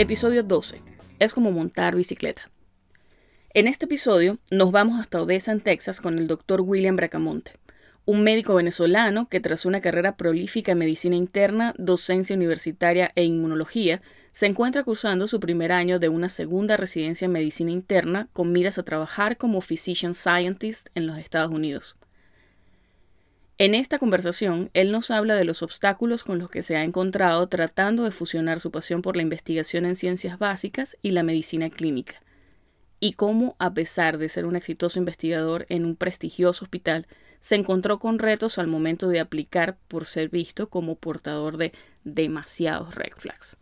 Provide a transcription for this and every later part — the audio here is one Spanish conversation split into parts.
Episodio 12. Es como montar bicicleta. En este episodio nos vamos hasta Odessa, en Texas, con el doctor William Bracamonte, un médico venezolano que tras una carrera prolífica en medicina interna, docencia universitaria e inmunología, se encuentra cursando su primer año de una segunda residencia en medicina interna con miras a trabajar como physician scientist en los Estados Unidos. En esta conversación, él nos habla de los obstáculos con los que se ha encontrado tratando de fusionar su pasión por la investigación en ciencias básicas y la medicina clínica, y cómo, a pesar de ser un exitoso investigador en un prestigioso hospital, se encontró con retos al momento de aplicar por ser visto como portador de demasiados red flags.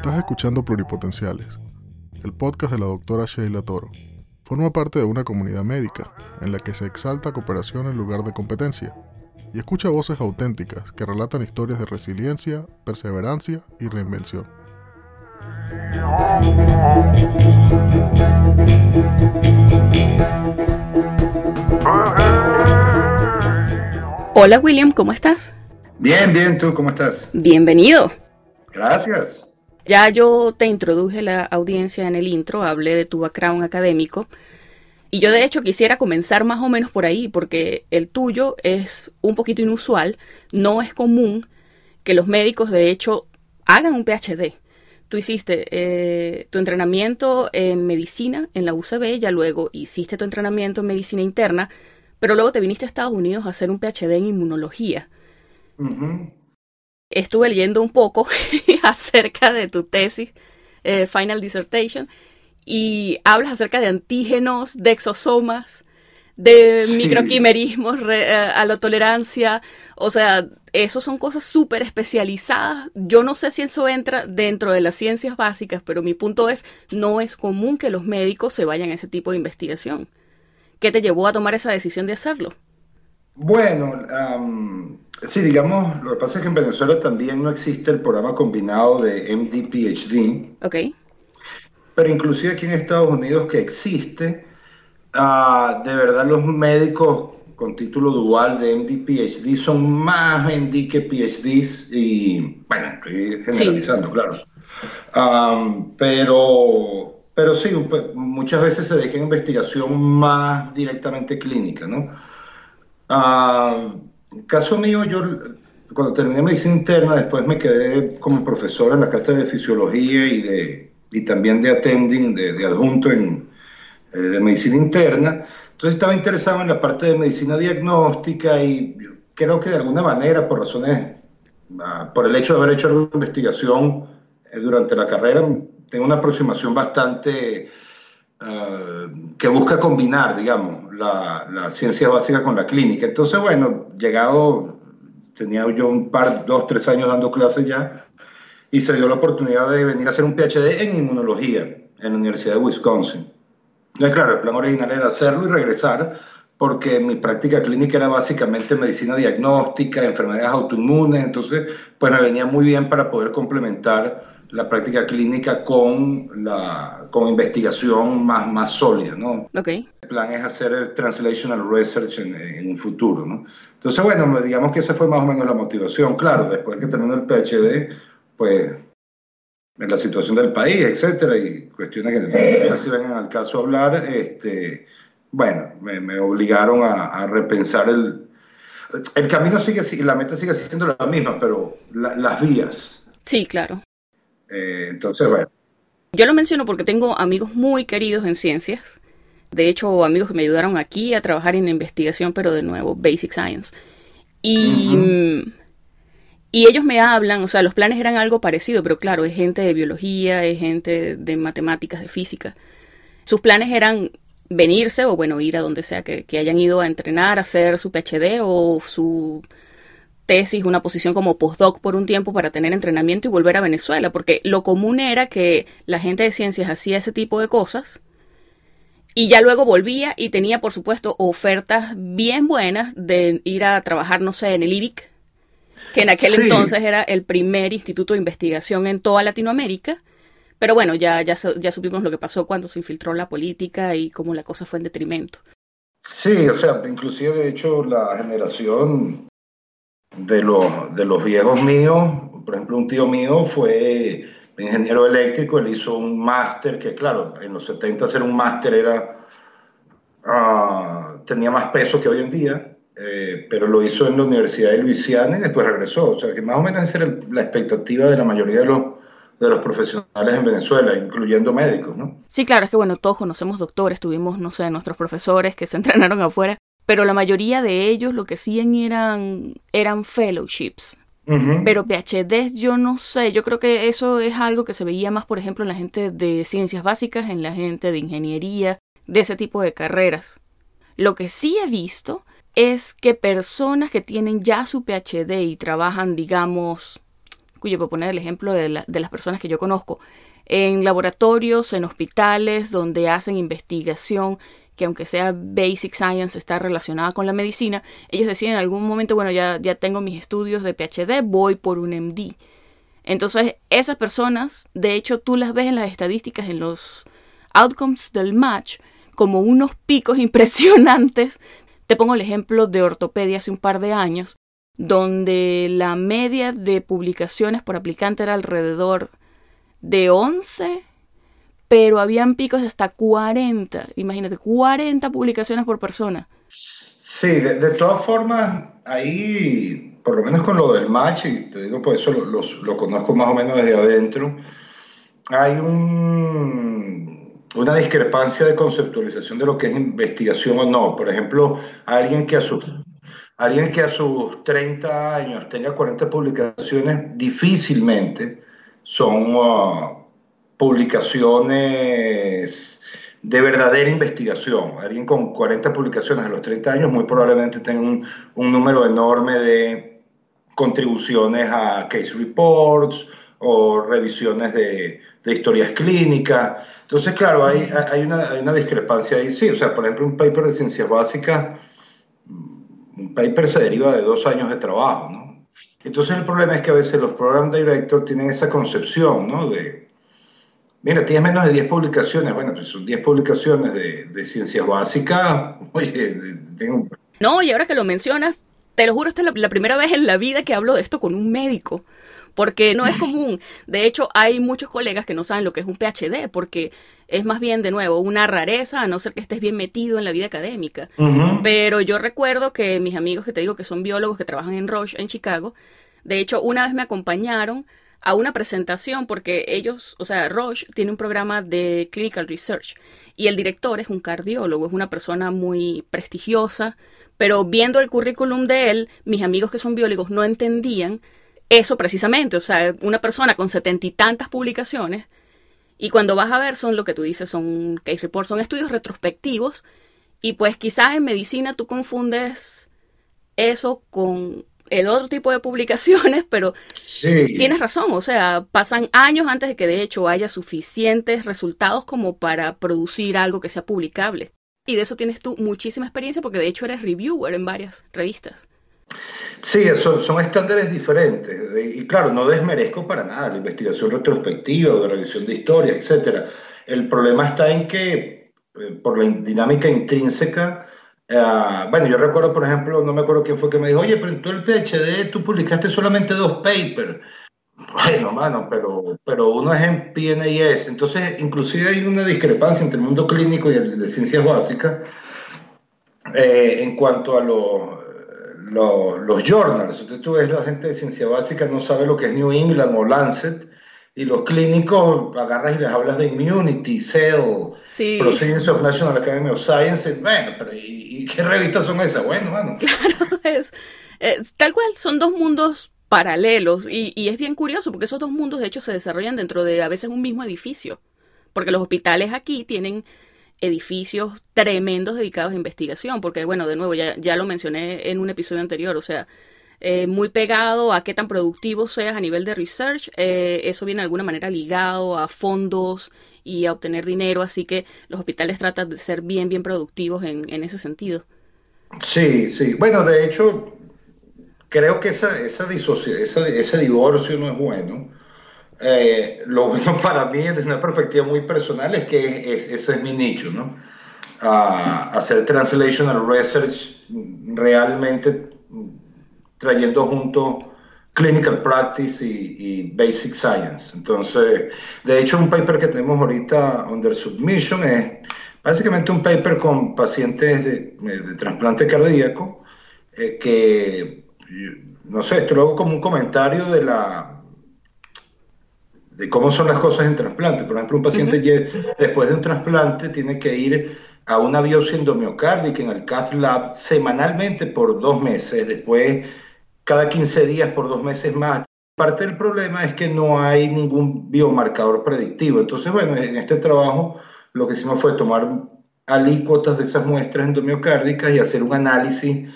Estás escuchando Pluripotenciales, el podcast de la doctora Sheila Toro. Forma parte de una comunidad médica en la que se exalta cooperación en lugar de competencia y escucha voces auténticas que relatan historias de resiliencia, perseverancia y reinvención. Hola William, ¿cómo estás? Bien, bien, ¿tú cómo estás? Bienvenido. Gracias. Ya yo te introduje la audiencia en el intro, hablé de tu background académico. Y yo de hecho quisiera comenzar más o menos por ahí, porque el tuyo es un poquito inusual. No es común que los médicos de hecho hagan un PhD. Tú hiciste eh, tu entrenamiento en medicina en la UCB, ya luego hiciste tu entrenamiento en medicina interna, pero luego te viniste a Estados Unidos a hacer un PhD en inmunología estuve leyendo un poco acerca de tu tesis, eh, Final Dissertation, y hablas acerca de antígenos, de exosomas, de microquimerismos, eh, alotolerancia, o sea, eso son cosas súper especializadas. Yo no sé si eso entra dentro de las ciencias básicas, pero mi punto es, no es común que los médicos se vayan a ese tipo de investigación. ¿Qué te llevó a tomar esa decisión de hacerlo? Bueno, sí, digamos, lo que pasa es que en Venezuela también no existe el programa combinado de MD-PhD. Ok. Pero inclusive aquí en Estados Unidos que existe, ah, de verdad los médicos con título dual de MD-PhD son más MD que PhDs y, bueno, estoy generalizando, claro. pero, pero sí, muchas veces se deja investigación más directamente clínica, ¿no? Ah, caso mío, yo cuando terminé medicina interna, después me quedé como profesor en la cátedra de fisiología y, de, y también de attending, de, adjunto en, eh, de medicina interna. Entonces estaba interesado en la parte de medicina diagnóstica y creo que de alguna manera, por razones, ah, por el hecho de haber hecho alguna investigación eh, durante la carrera, tengo una aproximación bastante eh, que busca combinar, digamos, la, ciencia básica con la clínica. Entonces, bueno, llegado, tenía yo un par, dos, tres años dando clases ya, y se dio la oportunidad de venir a hacer un PhD en inmunología en la Universidad de Wisconsin. Entonces, claro, el plan original era hacerlo y regresar, porque mi práctica clínica era básicamente medicina diagnóstica, enfermedades autoinmunes, entonces, pues me venía muy bien para poder complementar la práctica clínica con la con investigación más, más sólida, ¿no? Okay. El plan es hacer translational research en, un futuro, ¿no? Entonces, bueno, digamos que esa fue más o menos la motivación. Claro, después que terminó el PhD, pues en la situación del país, etcétera, y cuestiones que se vengan al caso a hablar, este, bueno, me, obligaron a, repensar el... El camino sigue, la meta sigue siendo la misma, pero las vías. Sí, claro. Eh, entonces, bueno. Yo lo menciono porque tengo amigos muy queridos en ciencias. De hecho, amigos que me ayudaron aquí a trabajar en investigación, pero de nuevo, basic science. Y, y ellos me hablan, o sea, los planes eran algo parecido, pero claro, es gente de biología, es gente de matemáticas, de física. Sus planes eran venirse o, bueno, ir a donde sea que, que hayan ido a entrenar, hacer su PhD o su tesis, una posición como postdoc por un tiempo para tener entrenamiento y volver a Venezuela, porque lo común era que la gente de ciencias hacía ese tipo de cosas y ya luego volvía y tenía, por supuesto, ofertas bien buenas de ir a trabajar, no sé, en el IBIC, que en aquel entonces era el primer instituto de investigación en toda Latinoamérica. Pero bueno, ya, ya, ya supimos lo que pasó cuando se infiltró la política y cómo la cosa fue en detrimento. Sí, o sea, inclusive de hecho la generación de los, de los viejos míos, por ejemplo, un tío mío fue ingeniero eléctrico, él hizo un máster, que claro, en los 70 hacer un máster era, ah, tenía más peso que hoy en día, eh, pero lo hizo en la Universidad de Luisiana y después regresó. O sea, que más o menos esa era la expectativa de la mayoría de los, de los profesionales en Venezuela, incluyendo médicos, ¿no? Sí, claro, es que bueno, todos conocemos doctores, tuvimos, no sé, nuestros profesores que se entrenaron afuera, pero la mayoría de ellos lo que hacían eran, eran fellowships. Pero PhD yo no sé, yo creo que eso es algo que se veía más, por ejemplo, en la gente de ciencias básicas, en la gente de ingeniería, de ese tipo de carreras. Lo que sí he visto es que personas que tienen ya su PhD y trabajan, digamos, cuyo puedo poner el ejemplo de, de las personas que yo conozco, en laboratorios, en hospitales donde hacen investigación que aunque sea Basic Science está relacionada con la medicina, ellos deciden en algún momento, bueno, ya, ya tengo mis estudios de PhD, voy por un MD. Entonces, esas personas, de hecho, tú las ves en las estadísticas, en los outcomes del match, como unos picos impresionantes. Te pongo el ejemplo de ortopedia hace un par de años, donde la media de publicaciones por aplicante era alrededor de 11 pero habían picos hasta 40, imagínate, 40 publicaciones por persona. Sí, de, todas formas, ahí, por lo menos con lo del match, y te digo, por eso lo, conozco más o menos desde adentro, hay un, una discrepancia de conceptualización de lo que es investigación o no. Por ejemplo, alguien que a sus, alguien que a sus 30 años tenga 40 publicaciones, difícilmente son... Uh, publicaciones de verdadera investigación. Alguien con 40 publicaciones a los 30 años muy probablemente tenga un, número enorme de contribuciones a case reports o revisiones de, historias clínicas. Entonces, claro, hay, hay, una, hay, una, discrepancia ahí, sí. O sea, por ejemplo, un paper de ciencias básicas, un paper se deriva de dos años de trabajo, ¿no? Entonces, el problema es que a veces los program directors tienen esa concepción, ¿no? De, Mira, tienes menos de 10 publicaciones. Bueno, pues son 10 publicaciones de, de ciencias básicas. Oye, tengo... No, y ahora que lo mencionas, te lo juro, esta es la, primera vez en la vida que hablo de esto con un médico. Porque no es común. De hecho, hay muchos colegas que no saben lo que es un PhD, porque es más bien, de nuevo, una rareza, a no ser que estés bien metido en la vida académica. Pero yo recuerdo que mis amigos que te digo que son biólogos que trabajan en Roche, en Chicago, de hecho, una vez me acompañaron a una presentación porque ellos, o sea, Roche tiene un programa de clinical research y el director es un cardiólogo, es una persona muy prestigiosa, pero viendo el currículum de él, mis amigos que son biólogos no entendían eso precisamente, o sea, una persona con setenta y tantas publicaciones y cuando vas a ver son lo que tú dices, son case reports, son estudios retrospectivos y pues quizás en medicina tú confundes eso con el otro tipo de publicaciones, pero tienes razón, o sea, pasan años antes de que de hecho haya suficientes resultados como para producir algo que sea publicable. Y de eso tienes tú muchísima experiencia porque de hecho eres reviewer en varias revistas. Sí, son, son estándares diferentes. Y claro, no desmerezco para nada la investigación retrospectiva o de revisión de historia, etc. El problema está en que, eh, por la dinámica intrínseca, Ah, bueno, yo recuerdo, por ejemplo, no me acuerdo quién fue que me dijo, oye, pero en tu el PhD tú publicaste solamente dos papers. Bueno, mano, pero, pero uno es en PNIS. Entonces, inclusive hay una discrepancia entre el mundo clínico y el de ciencias básicas eh, en cuanto a los, los journals. Entonces, tú ves la gente de ciencia básica no sabe lo que es New England o Lancet y los clínicos agarras y les hablas de Immunity, Cell, Proceedings of National Academy of Sciences. Bueno, pero ¿y, qué revistas son esas? Bueno, bueno. Claro, es, tal cual, son dos mundos paralelos y, y, es bien curioso porque esos dos mundos de hecho se desarrollan dentro de a veces un mismo edificio. Porque los hospitales aquí tienen edificios tremendos dedicados a investigación, porque bueno, de nuevo, ya, ya lo mencioné en un episodio anterior, o sea, eh, muy pegado a qué tan productivo seas a nivel de research. Eh, eso viene de alguna manera ligado a fondos y a obtener dinero, así que los hospitales tratan de ser bien, bien productivos en, ese sentido. Sí, sí. Bueno, de hecho, creo que esa, esa, ese divorcio no es bueno. Eh, lo bueno para mí, desde una perspectiva muy personal, es que ese es mi nicho, ¿no? a hacer translational research realmente trayendo junto clinical practice y, basic science. Entonces, de hecho, un paper que tenemos ahorita under submission es básicamente un paper con pacientes de, trasplante cardíaco eh, que, no sé, esto lo hago como un comentario de la de cómo son las cosas en trasplante. Por ejemplo, un paciente después de un trasplante tiene que ir a una biopsia endomiocárdica en el cath lab semanalmente por dos meses, después cada 15 días por dos meses más. Parte del problema es que no hay ningún biomarcador predictivo. Entonces, bueno, en este trabajo lo que hicimos fue tomar alícuotas de esas muestras endomiocárdicas y hacer un análisis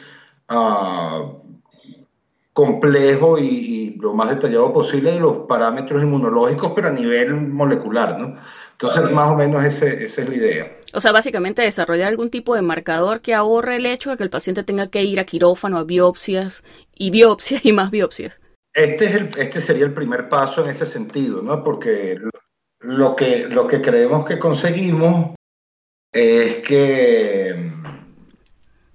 uh, complejo y, lo más detallado posible de los parámetros inmunológicos, pero a nivel molecular, ¿no? Entonces, más o menos ese, esa es la idea. O sea, básicamente desarrollar algún tipo de marcador que ahorre el hecho de que el paciente tenga que ir a quirófano, a biopsias y biopsias y más biopsias. Este, es el, este sería el primer paso en ese sentido, ¿no? Porque lo que, lo que creemos que conseguimos es que,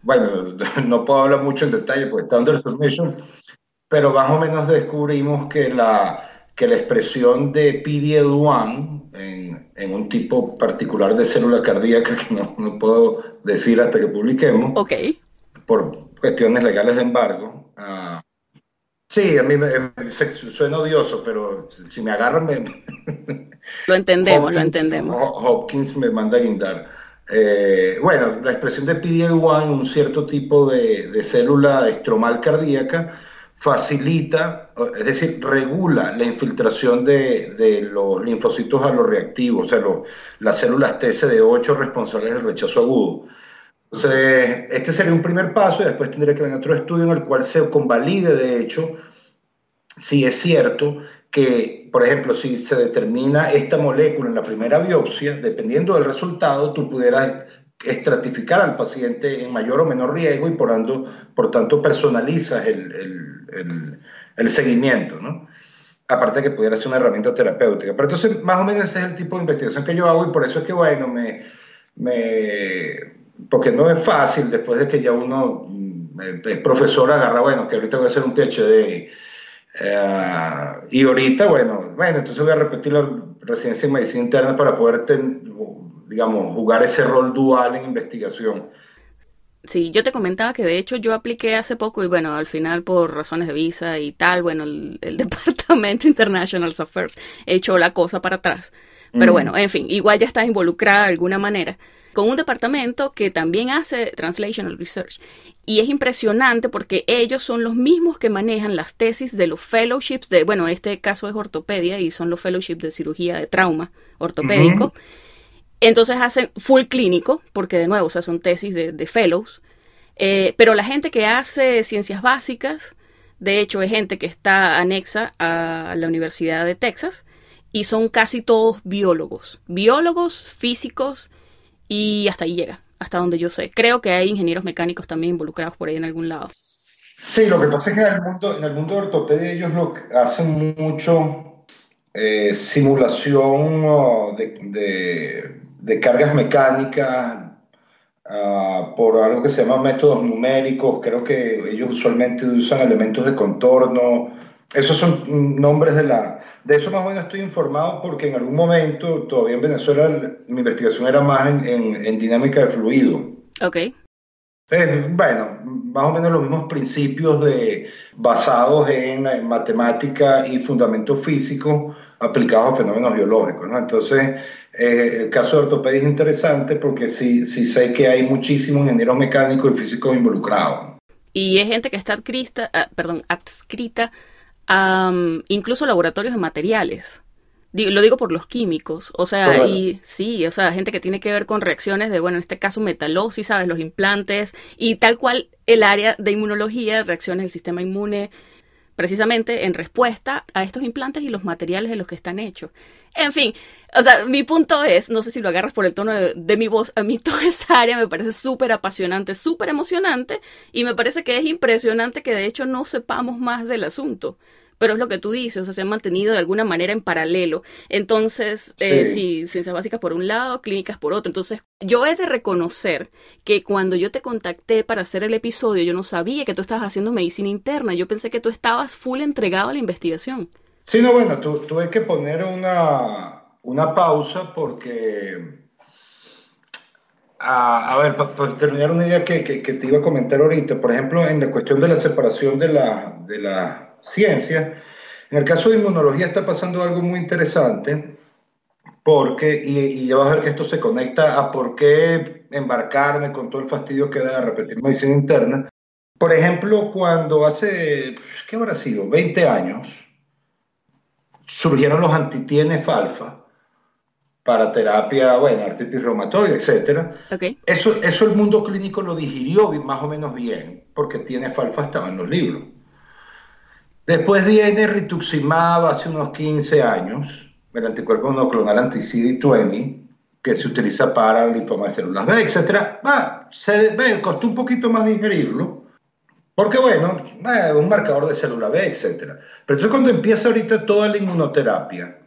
bueno, no puedo hablar mucho en detalle porque está under submission, pero más o menos descubrimos que la, que la expresión de PDL1 en, en, un tipo particular de célula cardíaca que no, no, puedo decir hasta que publiquemos, okay. por cuestiones legales de embargo. Uh, sí, a mí me, suena odioso, pero si me agarran me... Lo entendemos, lo entendemos. Hopkins me manda a guindar. Eh, bueno, la expresión de PDL1 un cierto tipo de, de célula estromal cardíaca facilita, es decir, regula la infiltración de, los linfocitos a los reactivos, o sea, las células TCD8 responsables del rechazo agudo. Entonces, este sería un primer paso y después tendría que venir otro estudio en el cual se convalide, de hecho, si es cierto que, por ejemplo, si se determina esta molécula en la primera biopsia, dependiendo del resultado, tú pudieras estratificar al paciente en mayor o menor riesgo y por, por tanto personalizas el, el, el, seguimiento, ¿no? Aparte que pudiera ser una herramienta terapéutica. Pero entonces, más o menos ese es el tipo de investigación que yo hago y por eso es que, bueno, me, me porque no es fácil después de que ya uno mm, es profesor agarra, bueno, que ahorita voy a hacer un PhD. Eh, y ahorita, bueno, bueno, entonces voy a repetir la residencia en medicina interna para poder digamos, jugar ese rol dual en investigación. Sí, yo te comentaba que de hecho yo apliqué hace poco y bueno, al final por razones de visa y tal, bueno, el, Departamento International Affairs echó la cosa para atrás. Pero bueno, en fin, igual ya estás involucrada de alguna manera con un departamento que también hace Translational Research. Y es impresionante porque ellos son los mismos que manejan las tesis de los fellowships de, bueno, este caso es ortopedia y son los fellowships de cirugía de trauma ortopédico. Entonces hacen full clínico, porque de nuevo, o sea, son tesis de, fellows. Eh, pero la gente que hace ciencias básicas, de hecho, es gente que está anexa a la Universidad de Texas y son casi todos biólogos. Biólogos, físicos y hasta ahí llega, hasta donde yo sé. Creo que hay ingenieros mecánicos también involucrados por ahí en algún lado. Sí, lo que pasa es que en el mundo, en el mundo de ortopedia ellos lo hacen mucho eh, simulación de de cargas mecánicas ah, por algo que se llama métodos numéricos. Creo que ellos usualmente usan elementos de contorno. Esos son nombres de la... De eso más o menos estoy informado porque en algún momento, todavía en Venezuela, mi investigación era más en, en, dinámica de fluido. Ok. bueno, más o menos los mismos principios de, basados en, en matemática y fundamentos físicos aplicados a fenómenos biológicos. ¿no? Entonces, eh, el caso de ortopedia es interesante porque sí, sí sé que hay muchísimos ingenieros mecánicos y físicos involucrados. Y es gente que está adscrita, ah, perdón, adscrita a um, incluso laboratorios de materiales. lo digo por los químicos, o sea, y sí, o sea, gente que tiene que ver con reacciones de, bueno, en este caso metalosis, ¿sabes? Los implantes y tal cual el área de inmunología, reacciones del sistema inmune, precisamente en respuesta a estos implantes y los materiales de los que están hechos. En fin, o sea, mi punto es, no sé si lo agarras por el tono de, mi voz, a mí toda esa área me parece súper apasionante, súper emocionante y me parece que es impresionante que de hecho no sepamos más del asunto. Pero es lo que tú dices, o sea, se han mantenido de alguna manera en paralelo. Entonces, eh, sí. ciencias básicas por un lado, clínicas por otro. Entonces, yo he de reconocer que cuando yo te contacté para hacer el episodio, yo no sabía que tú estabas haciendo medicina interna, yo pensé que tú estabas full entregado a la investigación. Sí, no, bueno, tuve que poner una, una pausa porque a, ver, para, terminar una idea que, que, te iba a comentar ahorita, por ejemplo, en la cuestión de la separación de la, de la ciencia, en el caso de inmunología está pasando algo muy interesante, porque, y, y ya vas a ver que esto se conecta a por qué embarcarme con todo el fastidio que da repetir medicina interna. Por ejemplo, cuando hace, ¿qué habrá sido? 20 años, surgieron los anti-TNF alfa, para terapia, bueno, artritis reumatoide, etc. Eso, eso el mundo clínico lo digirió más o menos bien, porque tiene falfa estaba en los libros. Después viene rituximab hace unos 15 años, el anticuerpo monoclonal anti-CD20, que se utiliza para linfoma de células B, etc. Va, se, costó un poquito más digerirlo, porque bueno, es un marcador de célula B, etc. Pero entonces cuando empieza ahorita toda la inmunoterapia,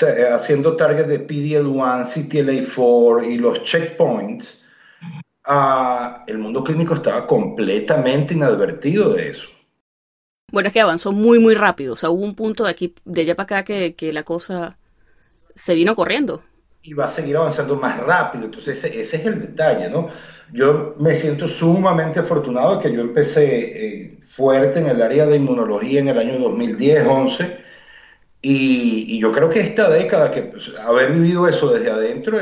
eh, haciendo target de PDL1, CTLA4 y los checkpoints, uh, el mundo clínico estaba completamente inadvertido de eso. Bueno, es que avanzó muy, muy rápido. O sea, hubo un punto de aquí, de allá para acá, que, que la cosa se vino corriendo. Y va a seguir avanzando más rápido. Entonces, ese, es el detalle, ¿no? Yo me siento sumamente afortunado de que yo empecé eh, fuerte en el área de inmunología en el año 2010-11 y, yo creo que esta década, que pues, haber vivido eso desde adentro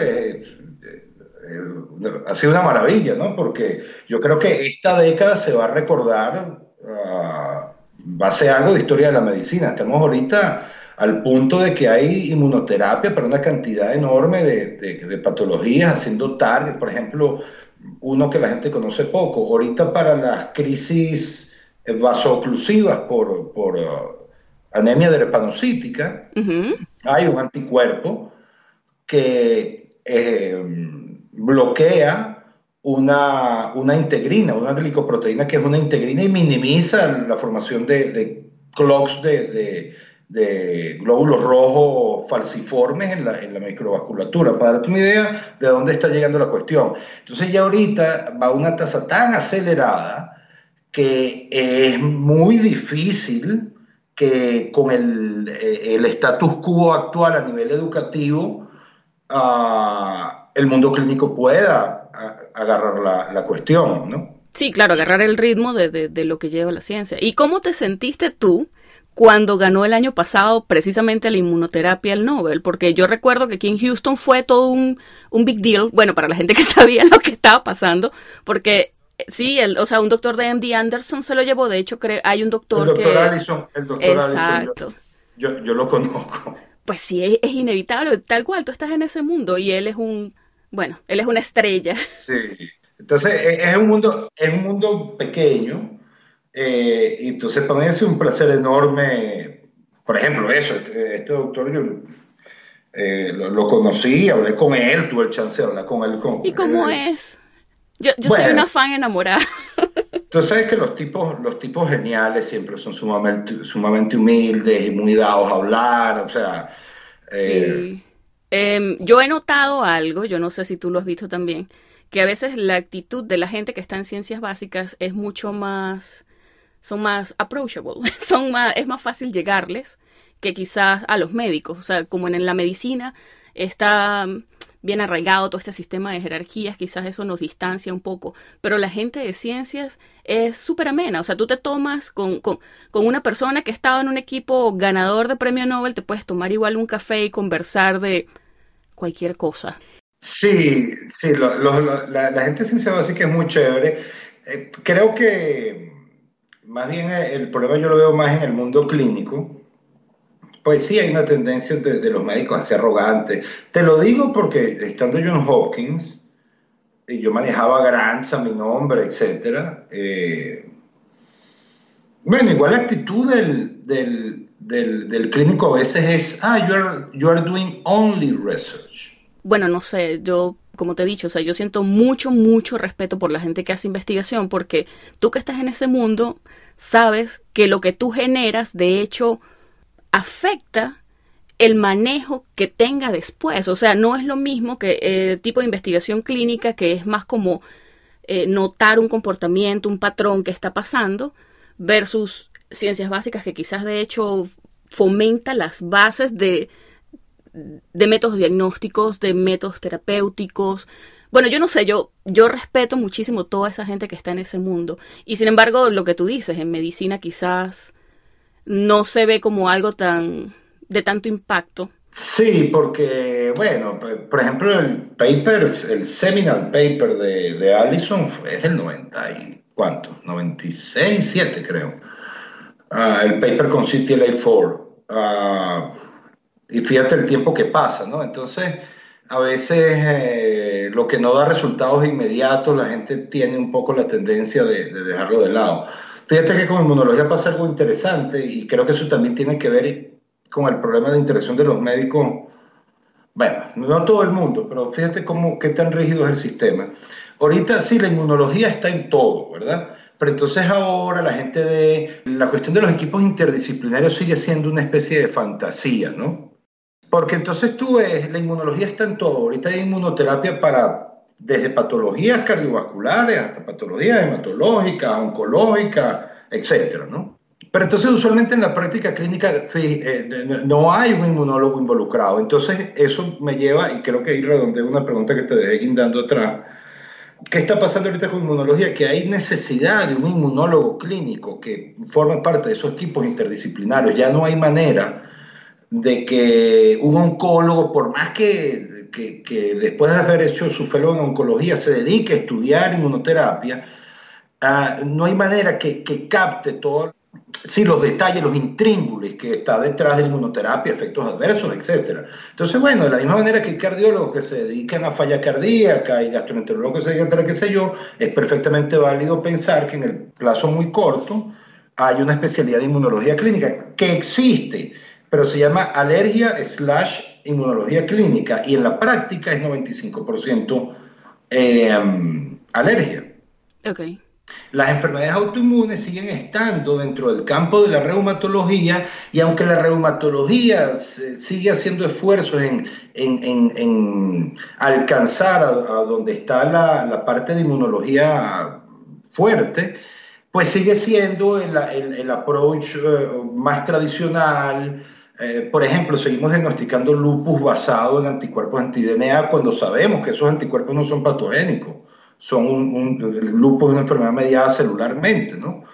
ha sido una maravilla, ¿no? Porque yo creo que esta década se va a recordar, uh, va a ser algo de historia de la medicina. Estamos ahorita al punto de que hay inmunoterapia para una cantidad enorme de, de, patologías, haciendo target, por ejemplo, uno que la gente conoce poco, ahorita para las crisis vasoclusivas por, por anemia drepanocítica, hay un anticuerpo que eh, bloquea una, una, integrina, una glicoproteína que es una integrina y minimiza la formación de, de de, glóbulos rojos falciformes en la, en la, microvasculatura, para darte una idea de dónde está llegando la cuestión. Entonces ya ahorita va a una tasa tan acelerada que es muy difícil que con el, eh, el status quo actual a nivel educativo, uh, el mundo clínico pueda agarrar la, la, cuestión, ¿no? Sí, claro, agarrar el ritmo de, de, de, lo que lleva la ciencia. ¿Y cómo te sentiste tú cuando ganó el año pasado precisamente la inmunoterapia el Nobel? Porque yo recuerdo que aquí en Houston fue todo un, un big deal, bueno, para la gente que sabía lo que estaba pasando, porque Sí, el, o sea, un doctor de MD Anderson se lo llevó. De hecho, creo, hay un doctor, el doctor que... Allison, el doctor Exacto. yo, yo, lo conozco. Pues sí, es, es, inevitable. Tal cual, tú estás en ese mundo y él es un, bueno, él es una estrella. Sí. Entonces, e, es un mundo, es un mundo pequeño. Eh, y entonces, para mí es un placer enorme. Por ejemplo, eso, este, este doctor, yo eh, lo, lo, conocí, hablé con él, tuve el chance de hablar con él. Con, ¿Y cómo es? Yo, soy una fan enamorada. Tú sabes que los tipos, los tipos geniales siempre son sumamente, sumamente humildes y muy dados a hablar, o sea... Eh, sí. Em, yo he notado algo, yo no sé si tú lo has visto también, que a veces la actitud de la gente que está en ciencias básicas es mucho más, son más approachable, son más, es más fácil llegarles que quizás a los médicos, o sea, como en la medicina está bien arraigado todo este sistema de jerarquías, quizás eso nos distancia un poco, pero la gente de ciencias es súper amena, o sea, tú te tomas con, con, con, una persona que ha estado en un equipo ganador de premio Nobel, te puedes tomar igual un café y conversar de cualquier cosa. Sí, sí, la, gente de ciencia básica es muy chévere. Eh, creo que más bien el problema yo lo veo más en el mundo clínico, pues sí, hay una tendencia de, los médicos a ser arrogantes. Te lo digo porque estando yo en Hopkins, y yo manejaba grants a mi nombre, etc. Eh, bueno, igual la actitud del, del, clínico a veces es, ah, you are, you are doing only research. Bueno, no sé, yo como te he dicho, o sea, yo siento mucho, mucho respeto por la gente que hace investigación, porque tú que estás en ese mundo, sabes que lo que tú generas, de hecho, afecta el manejo que tenga después. O sea, no es lo mismo que el eh, tipo de investigación clínica que es más como eh, notar un comportamiento, un patrón que está pasando, versus ciencias básicas que quizás de hecho fomenta las bases de, de métodos diagnósticos, de métodos terapéuticos. Bueno, yo no sé, yo, yo respeto muchísimo toda esa gente que está en ese mundo. Y sin embargo, lo que tú dices, en medicina quizás no se ve como algo tan de tanto impacto. Sí, porque, bueno, por ejemplo, el paper, el seminal paper de, de Allison fue del 90 y cuánto, 96, 7 creo. Ah, el paper con CTLA4. Ah, y fíjate el tiempo que pasa, ¿no? Entonces, a veces eh, lo que no da resultados inmediatos, la gente tiene un poco la tendencia de, de, dejarlo de lado. Fíjate que con inmunología pasa algo interesante y creo que eso también tiene que ver con el problema de interacción de los médicos. Bueno, no todo el mundo, pero fíjate cómo, qué tan rígido es el sistema. Ahorita sí, la inmunología está en todo, ¿verdad? Pero entonces ahora la gente de... La cuestión de los equipos interdisciplinarios sigue siendo una especie de fantasía, ¿no? Porque entonces tú ves, la inmunología está en todo. Ahorita hay inmunoterapia para desde patologías cardiovasculares hasta patologías hematológicas, oncológicas, etcétera, ¿no? Pero entonces usualmente en la práctica clínica eh, no hay un inmunólogo involucrado. Entonces eso me lleva, y creo que ahí redondeo una pregunta que te dejé guindando atrás, ¿Qué está pasando ahorita con inmunología? Que hay necesidad de un inmunólogo clínico que forme parte de esos equipos interdisciplinarios. Ya no hay manera de que un oncólogo, por más que, que, después de haber hecho su fellow en oncología, se dedique a estudiar inmunoterapia, uh, no hay manera que, que capte todo sí, los detalles, los intríngulis que está detrás de la inmunoterapia, efectos adversos, etc. Entonces, bueno, de la misma manera que hay cardiólogos que se dedican a falla cardíaca y gastroenterólogos que se dedican a qué sé yo, es perfectamente válido pensar que en el plazo muy corto hay una especialidad de inmunología clínica que existe, pero se llama alergia slash inmunología clínica y en la práctica es 95% eh, alergia. Okay. Las enfermedades autoinmunes siguen estando dentro del campo de la reumatología y aunque la reumatología sigue haciendo esfuerzos en, alcanzar a, donde está la, parte de inmunología fuerte, pues sigue siendo el approach eh, más tradicional. Eh, por ejemplo, seguimos diagnosticando lupus basado en anticuerpos anti-DNA cuando sabemos que esos anticuerpos no son patogénicos son un, el lupus es una enfermedad mediada celularmente, ¿no?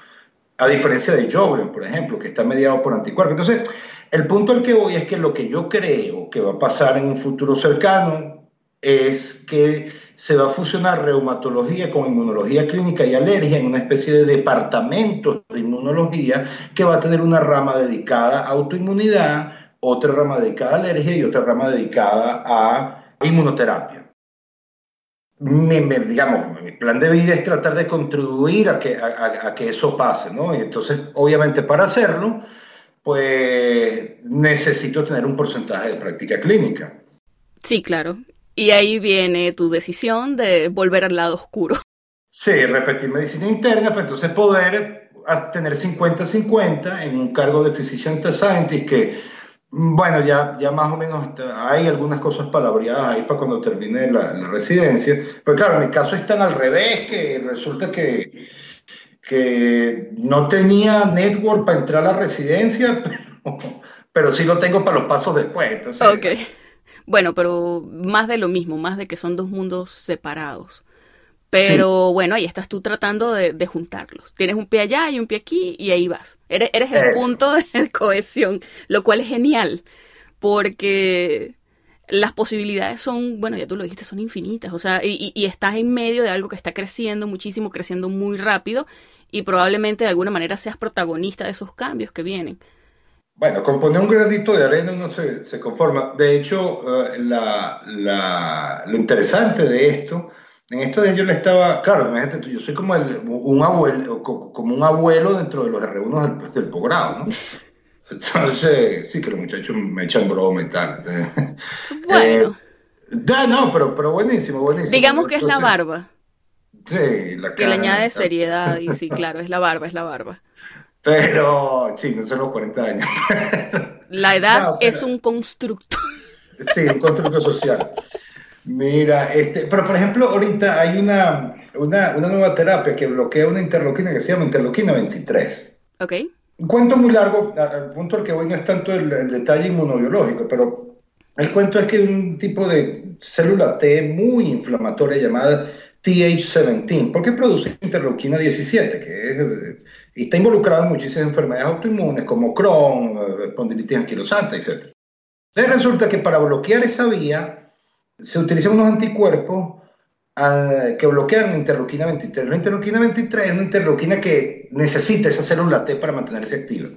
A diferencia de Jogren, por ejemplo, que está mediado por anticuerpos. Entonces, el punto al que voy es que lo que yo creo que va a pasar en un futuro cercano es que se va a fusionar reumatología con inmunología clínica y alergia en una especie de departamento de inmunología que va a tener una rama dedicada a autoinmunidad, otra rama dedicada a alergia y otra rama dedicada a inmunoterapia mi, digamos, mi plan de vida es tratar de contribuir a que, a, que eso pase, ¿no? Y entonces, obviamente, para hacerlo, pues necesito tener un porcentaje de práctica clínica. Sí, claro. Y ahí viene tu decisión de volver al lado oscuro. Sí, repetir medicina interna, pues entonces poder tener 50-50 en un cargo de physician scientist que bueno, ya, ya más o menos hay algunas cosas palabreadas ahí para cuando termine la, residencia. Pero claro, mi caso están al revés, que resulta que, que no tenía network para entrar a la residencia, pero, sí lo tengo para los pasos después. Ok. Bueno, pero más de lo mismo, más de que son dos mundos separados. Pero bueno, ahí estás tú tratando de, juntarlos. Tienes un pie allá y un pie aquí y ahí vas. Eres, eres el punto de cohesión, lo cual es genial, porque las posibilidades son, bueno, ya tú lo dijiste, son infinitas. O sea, y, y, estás en medio de algo que está creciendo muchísimo, creciendo muy rápido y probablemente de alguna manera seas protagonista de esos cambios que vienen. Bueno, con poner un granito de arena uno se, se conforma. De hecho, uh, la, la, lo interesante de esto en esto de yo le estaba, claro, imagínate yo soy como un abuelo, como un abuelo dentro de los R1 del, del posgrado, ¿no? Entonces, sí que los muchachos me echan broma y tal. Bueno. no, pero, pero buenísimo, buenísimo. Digamos que es la barba. Sí, la Que le añade seriedad y sí, claro, es la barba, es la barba. Pero, sí, no son los 40 años. La edad es un constructo. Sí, un constructo social. Mira, este, pero por ejemplo, ahorita hay una, una, una nueva terapia que bloquea una interloquina que se llama interloquina 23. Ok. Un cuento muy largo, al punto al que voy no es tanto el, el detalle inmunobiológico, pero el cuento es que un tipo de célula T muy inflamatoria llamada TH17, porque produce interleuquina 17, que es, y está involucrado en muchísimas enfermedades autoinmunes como Crohn, espondilitis anquilosante, etc. Entonces resulta que para bloquear esa vía se utilizan unos anticuerpos uh, que bloquean la interleuquina 23. La interleuquina 23 es una interleuquina que necesita esa célula T para mantenerse activa.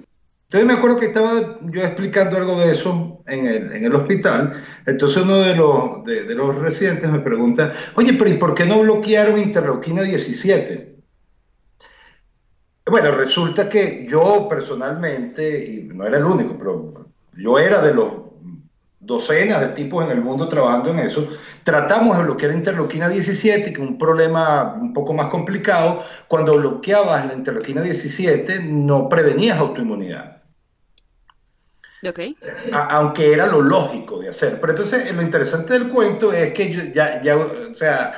Entonces me acuerdo que estaba yo explicando algo de eso en el, en el hospital, entonces uno de los, de, de, los residentes me pregunta, oye, pero ¿y por qué no bloquearon interleuquina 17? Bueno, resulta que yo personalmente, y no era el único, pero yo era de los docenas de tipos en el mundo trabajando en eso, tratamos de bloquear interleuquina 17, que es un problema un poco más complicado, cuando bloqueabas la interleuquina 17 no prevenías autoinmunidad. Okay. A, aunque era lo lógico de hacer. Pero entonces lo interesante del cuento es que ya, ya o sea,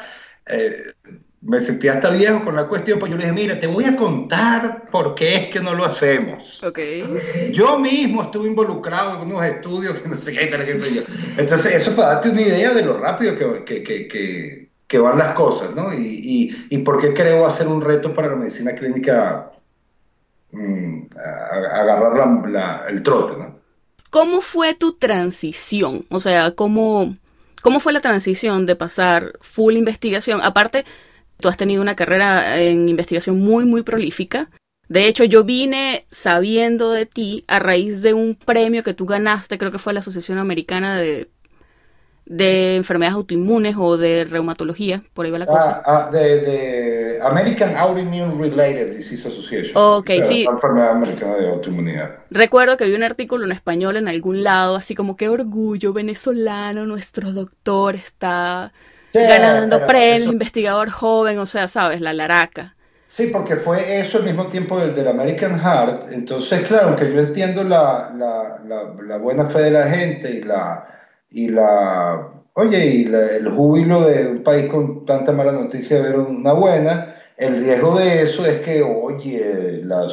eh, me sentí hasta viejo con la cuestión, pues yo le dije, mira, te voy a contar por qué es que no lo hacemos. Okay. Yo mismo estuve involucrado en unos estudios que no sé qué, qué sé yo. Entonces, eso para darte una idea de lo rápido que, que, que, van las cosas, ¿no? Y, y, y, por qué creo hacer un reto para la medicina clínica a, agarrar la, la, el trote, ¿no? ¿Cómo fue tu transición? O sea, ¿cómo, ¿cómo fue la transición de pasar full investigación? Aparte, Tú has tenido una carrera en investigación muy, muy prolífica. De hecho, yo vine sabiendo de ti a raíz de un premio que tú ganaste, creo que fue la Asociación Americana de, de Enfermedades Autoinmunes o de Reumatología, por ahí va la cosa. Ah, ah, de, de, American Autoimmune Related Disease Association. Ok, sí. La enfermedad americana de autoinmunidad. Recuerdo que vi un artículo en español en algún lado, así como qué orgullo venezolano, nuestro doctor está Sí, ganando premios, eso... investigador joven, o sea, sabes, la laraca. Sí, porque fue eso al mismo tiempo del, del American Heart. Entonces, claro, aunque yo entiendo la, la, la, la, buena fe de la gente y la, y la oye, y el júbilo de un país con tanta mala noticia de ver una buena, el riesgo de eso es que, oye, la,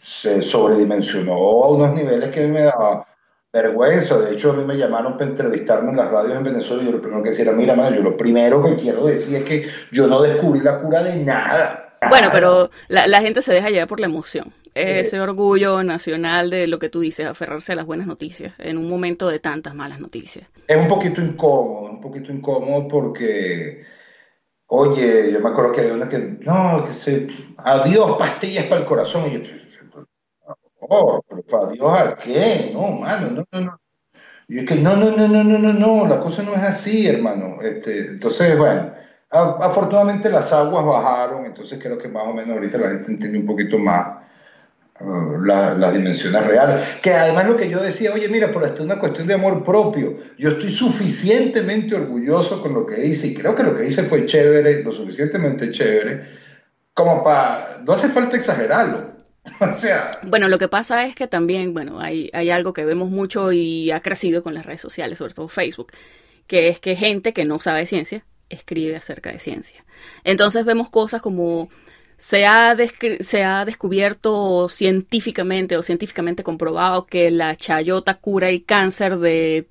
se sobredimensionó a unos niveles que me daba vergüenza. De hecho, a mí me llamaron para entrevistarme en las radios en Venezuela y yo lo primero que decía era, mira, man, yo lo primero que quiero decir es que yo no descubrí la cura de nada. Bueno, pero la, la, gente se deja llevar por la emoción. Sí. Ese orgullo nacional de lo que tú dices, aferrarse a las buenas noticias en un momento de tantas malas noticias. Es un poquito incómodo, un poquito incómodo porque, oye, yo me acuerdo que había una que, no, que se, adiós pastillas para el corazón. Y yo, oh, pero adiós a qué, no, mano, no, no, no. Y es que no, no, no, no, no, no, no, la cosa no es así, hermano. Este, entonces, bueno, afortunadamente las aguas bajaron, entonces creo que más o menos ahorita la gente entiende un poquito más uh, las la dimensiones reales. Que además lo que yo decía, oye, mira, pero esto es una cuestión de amor propio. Yo estoy suficientemente orgulloso con lo que hice y creo que lo que hice fue chévere, lo suficientemente chévere, como para, no hace falta exagerarlo. O sea. Bueno, lo que pasa es que también, bueno, hay, hay algo que vemos mucho y ha crecido con las redes sociales, sobre todo Facebook, que es que gente que no sabe ciencia escribe acerca de ciencia. Entonces vemos cosas como se ha, se ha descubierto científicamente o científicamente comprobado que la chayota cura el cáncer de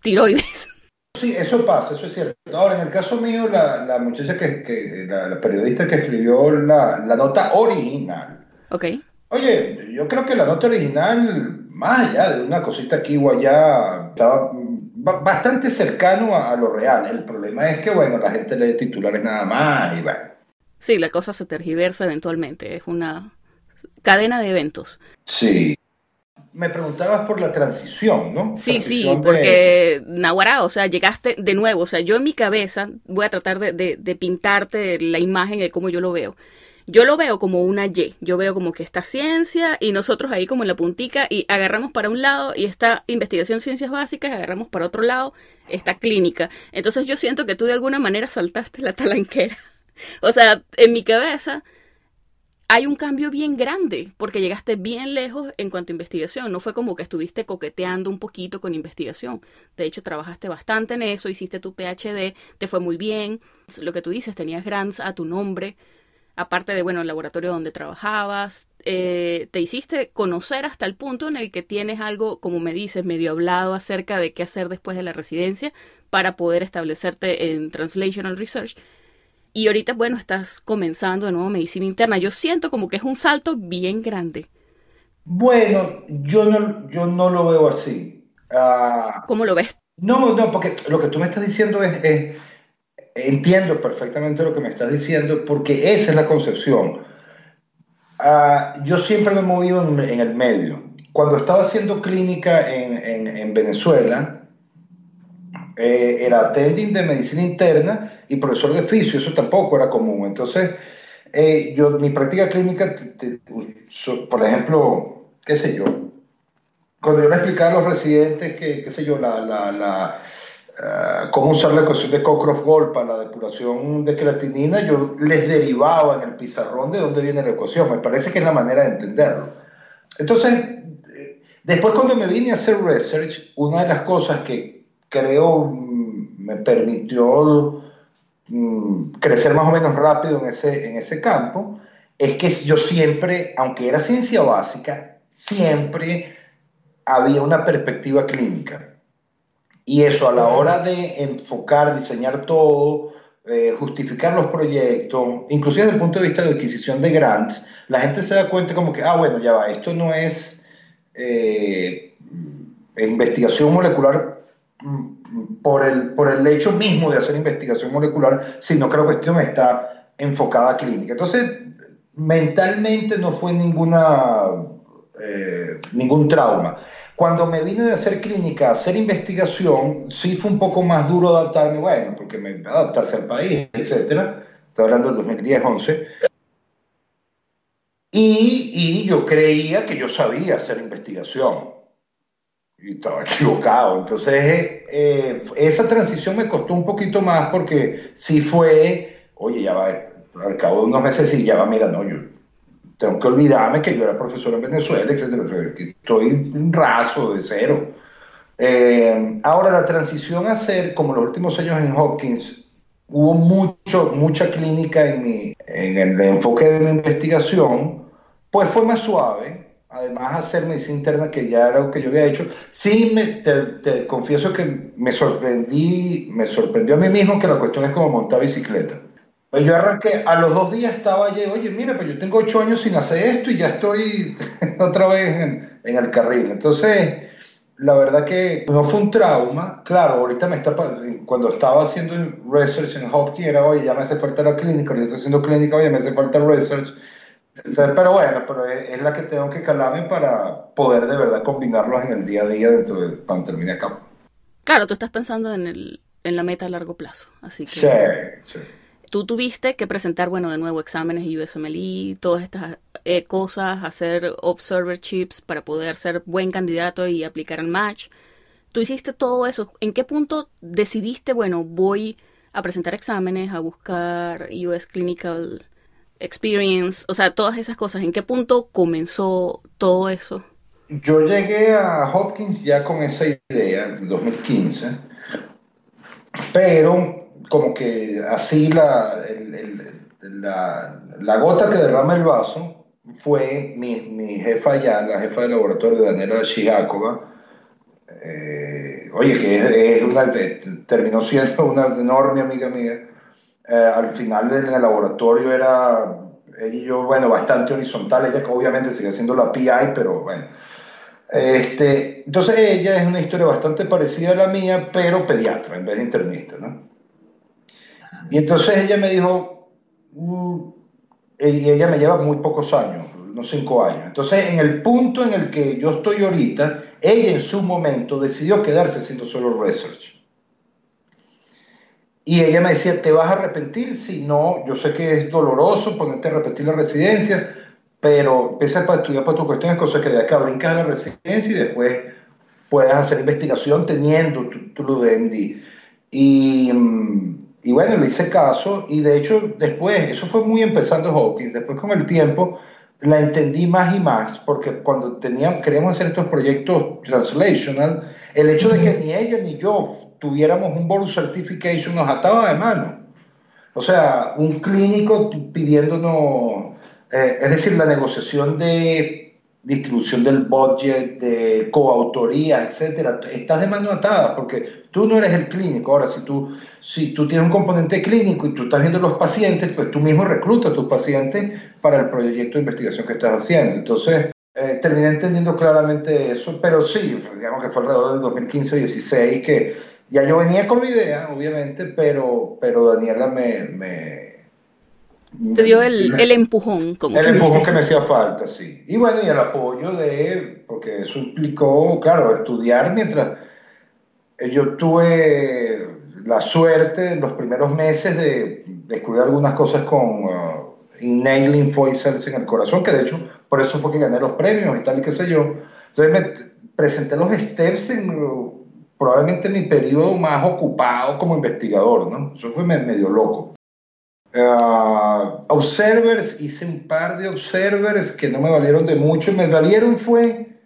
tiroides. Sí, eso pasa, eso es cierto. Ahora, en el caso mío, la, la muchacha que, que la, la, periodista que escribió la, la nota original, Ok. Oye, yo creo que la nota original, más allá de una cosita aquí o allá, estaba bastante cercano a, a, lo real. El problema es que, bueno, la gente lee titulares nada más y bueno. Sí, la cosa se tergiversa eventualmente. Es una cadena de eventos. Sí. Me preguntabas por la transición, ¿no? Sí, transición sí, porque de... Nahuara, o sea, llegaste de nuevo, o sea, yo en mi cabeza voy a tratar de, de, de pintarte la imagen de cómo yo lo veo Yo lo veo como una Y, yo veo como que está ciencia y nosotros ahí como en la puntica y agarramos para un lado y esta investigación ciencias básicas, agarramos para otro lado esta clínica. Entonces yo siento que tú de alguna manera saltaste la talanquera. o sea, en mi cabeza hay un cambio bien grande porque llegaste bien lejos en cuanto a investigación. No fue como que estuviste coqueteando un poquito con investigación. De hecho, trabajaste bastante en eso, hiciste tu PhD, te fue muy bien. Lo que tú dices, tenías grants a tu nombre, aparte de, bueno, el laboratorio donde trabajabas. Eh, te hiciste conocer hasta el punto en el que tienes algo, como me dices, medio hablado acerca de qué hacer después de la residencia para poder establecerte en Translational Research y ahorita, bueno, estás comenzando de nuevo medicina interna. Yo siento como que es un salto bien grande. Bueno, yo no, yo no lo veo así. Uh, ¿Cómo lo ves? No, no, porque lo que tú me estás diciendo es, entiendo perfectamente lo que me estás diciendo, porque esa es la concepción. Uh, yo siempre me he movido en, el medio. Cuando estaba haciendo clínica en, en, en Venezuela, eh, era attending de medicina interna y profesor de fisio, eso tampoco era común. Entonces, eh, yo, mi práctica clínica, por ejemplo, qué sé yo, cuando yo le explicaba a los residentes que, qué sé yo, la, la uh, cómo usar la ecuación de Cockcroft-Gold para la depuración de creatinina, yo les derivaba en el pizarrón de dónde viene la ecuación. Me parece que es la manera de entenderlo. Entonces, eh, después cuando me vine a hacer research, una de las cosas que creo me permitió Mm, crecer más o menos rápido en ese, en ese campo, es que yo siempre, aunque era ciencia básica, siempre había una perspectiva clínica. Y eso a la hora de enfocar, diseñar todo, eh, justificar los proyectos, inclusive desde el punto de vista de adquisición de grants, la gente se da cuenta como que, ah, bueno, ya va, esto no es eh, investigación molecular mm, por el, por el hecho mismo de hacer investigación molecular, sino que la cuestión está enfocada a clínica. Entonces, mentalmente no fue ninguna, eh, ningún trauma. Cuando me vine de hacer clínica hacer investigación, sí fue un poco más duro adaptarme, bueno, porque me adaptarse al país, etc. Estoy hablando del 2010-11. Y, y yo creía que yo sabía hacer investigación y estaba equivocado. Entonces, eh, esa transición me costó un poquito más porque sí fue, oye, ya va, al cabo de unos meses, sí, ya va, mira, no, yo tengo que olvidarme que yo era profesor en Venezuela, etcétera, que estoy raso de cero. Eh, ahora, la transición a ser, como los últimos años en Hopkins, hubo mucho, mucha clínica en, mi, en el enfoque de mi investigación, pues fue más suave además hacer medicina interna, que ya era lo que yo había hecho, sí me, te, confieso que me sorprendí, me sorprendió a mí mismo que la cuestión es como montar bicicleta. Pues yo arranqué, a los dos días estaba allí, oye, mira, pues yo tengo ocho años sin hacer esto y ya estoy otra vez en, en el carril. Entonces, la verdad que no fue un trauma. Claro, ahorita me está cuando estaba haciendo research en Hopkins era, oye, ya me hace falta la clínica, ahorita estoy haciendo clínica, oye, me hace falta el research pero bueno, pero es, la que tengo que calarme para poder de verdad combinarlos en el día a día dentro de cuando termine acá. Claro, tú estás pensando en, el, en la meta a largo plazo, así que... Sí, sí. Tú tuviste que presentar, bueno, de nuevo exámenes y USMLE, todas estas eh, cosas, hacer observer chips para poder ser buen candidato y aplicar al match. Tú hiciste todo eso. ¿En qué punto decidiste, bueno, voy a presentar exámenes, a buscar US Clinical experience, o sea, todas esas cosas. ¿En qué punto comenzó todo eso? Yo llegué a Hopkins ya con esa idea en 2015, pero como que así la, la, gota que derrama el vaso fue mi, mi, jefa ya, la jefa de laboratorio de Daniela Shijakova, eh, oye, que es, una, terminó siendo una enorme amiga mía, eh, al final en el laboratorio era ella y yo, bueno, bastante horizontal, ella obviamente sigue siendo la PI, pero bueno. Este, entonces ella es una historia bastante parecida a la mía, pero pediatra en vez de internista, ¿no? Y entonces ella me dijo, mm", y ella me lleva muy pocos años, unos cinco años. Entonces, en el punto en el que yo estoy ahorita, ella en su momento decidió quedarse haciendo solo research. y ella me decía, ¿te vas a arrepentir? Si no, yo sé que es doloroso ponerte a repetir la residencia, pero empieza para estudiar para tu cuestión, es cosa que de acá brincas a la residencia y después puedas hacer investigación teniendo tu título. Y, y, bueno, le hice caso y de hecho después, eso fue muy empezando Hawkins, después con el tiempo la entendí más y más, porque cuando teníamos, queríamos hacer estos proyectos translational, el hecho de que ni ella ni yo tuviéramos un board certification nos ataba de mano. O sea, un clínico pidiéndonos, eh, es decir, la negociación de distribución del budget, de coautoría, etcétera, estás de mano atada porque tú no eres el clínico. Ahora, si tú, si tú tienes un componente clínico y tú estás viendo los pacientes, pues tú mismo reclutas a tus pacientes para el proyecto de investigación que estás haciendo. Entonces, eh, terminé entendiendo claramente eso, pero sí, digamos que fue alrededor del 2015-16 que ya yo venía con la idea, obviamente, pero, pero Daniela me... me te dio el, el empujón. Como el empujón que me hacía falta, sí. Y bueno, y el apoyo de, porque eso implicó, claro, estudiar mientras eh, yo tuve la suerte en los primeros meses de descubrir algunas cosas con uh, innailing voices en el corazón, que de hecho por eso fue que gané los premios y tal y qué sé yo. Entonces me presenté los steps en probablemente mi periodo más ocupado como investigador, ¿no? Eso fue medio loco. Uh, observers, hice un par de observers que no me valieron de mucho, me valieron fue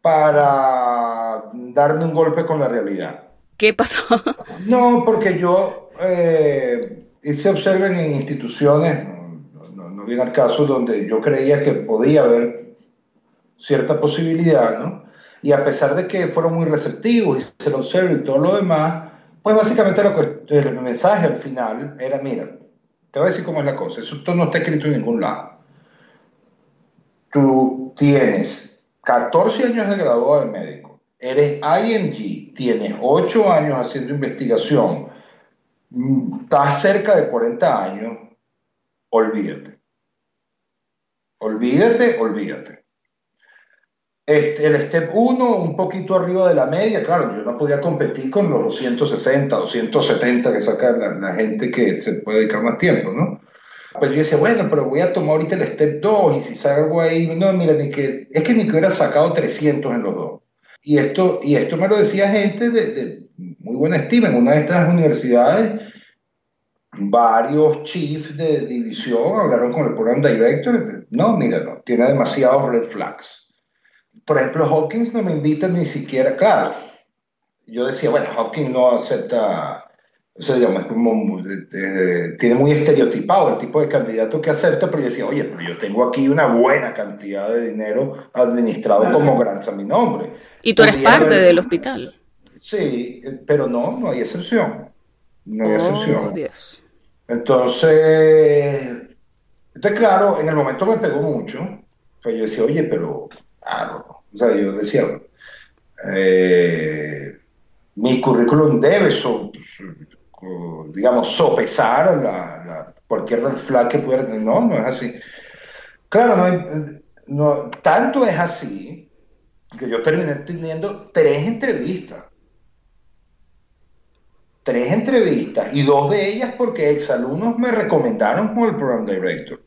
para darme un golpe con la realidad. ¿Qué pasó? No, porque yo eh, hice observers en instituciones, no, no viene al caso, donde yo creía que podía haber cierta posibilidad, ¿no? y a pesar de que fueron muy receptivos y se lo observan y todo lo demás, pues básicamente el mensaje al final era, mira, te voy a decir cómo es la cosa, eso no está escrito en ningún lado. Tú tienes 14 años de graduado de médico, eres IMG, tienes 8 años haciendo investigación, estás cerca de 40 años, olvídate. Olvídate, olvídate. Este, el step 1 un poquito arriba de la media, claro, yo no podía competir con los 260, 270 que saca la, gente que se puede dedicar más tiempo, ¿no? Pues yo decía, bueno, pero voy a tomar ahorita el step 2 y si salgo ahí, no, mira, ni que, es que ni que hubiera sacado 300 en los dos. Y esto, y esto me lo decía gente de, de muy buena estima en una de estas universidades, varios chiefs de división hablaron con el program director, no, mira, no, tiene demasiados red flags por ejemplo, Hawkins no me invita ni siquiera, claro, yo decía, bueno, Hawkins no acepta, o sea, digamos, como, tiene muy estereotipado el tipo de candidato que acepta, pero yo decía, oye, pero yo tengo aquí una buena cantidad de dinero administrado como grants a mi nombre. Y tú eres parte del hospital. Sí, pero no, no hay excepción. No hay oh, excepción. Entonces, entonces, claro, en el momento me pegó mucho. Pues yo decía, oye, pero Claro, o sea, yo decía, eh, mi currículum debe, digamos, sopesar la, cualquier red que pudiera tener. No, no es así. Claro, no, no, tanto es así que yo terminé teniendo tres entrevistas. Tres entrevistas y dos de ellas porque exalumnos me recomendaron como el program director.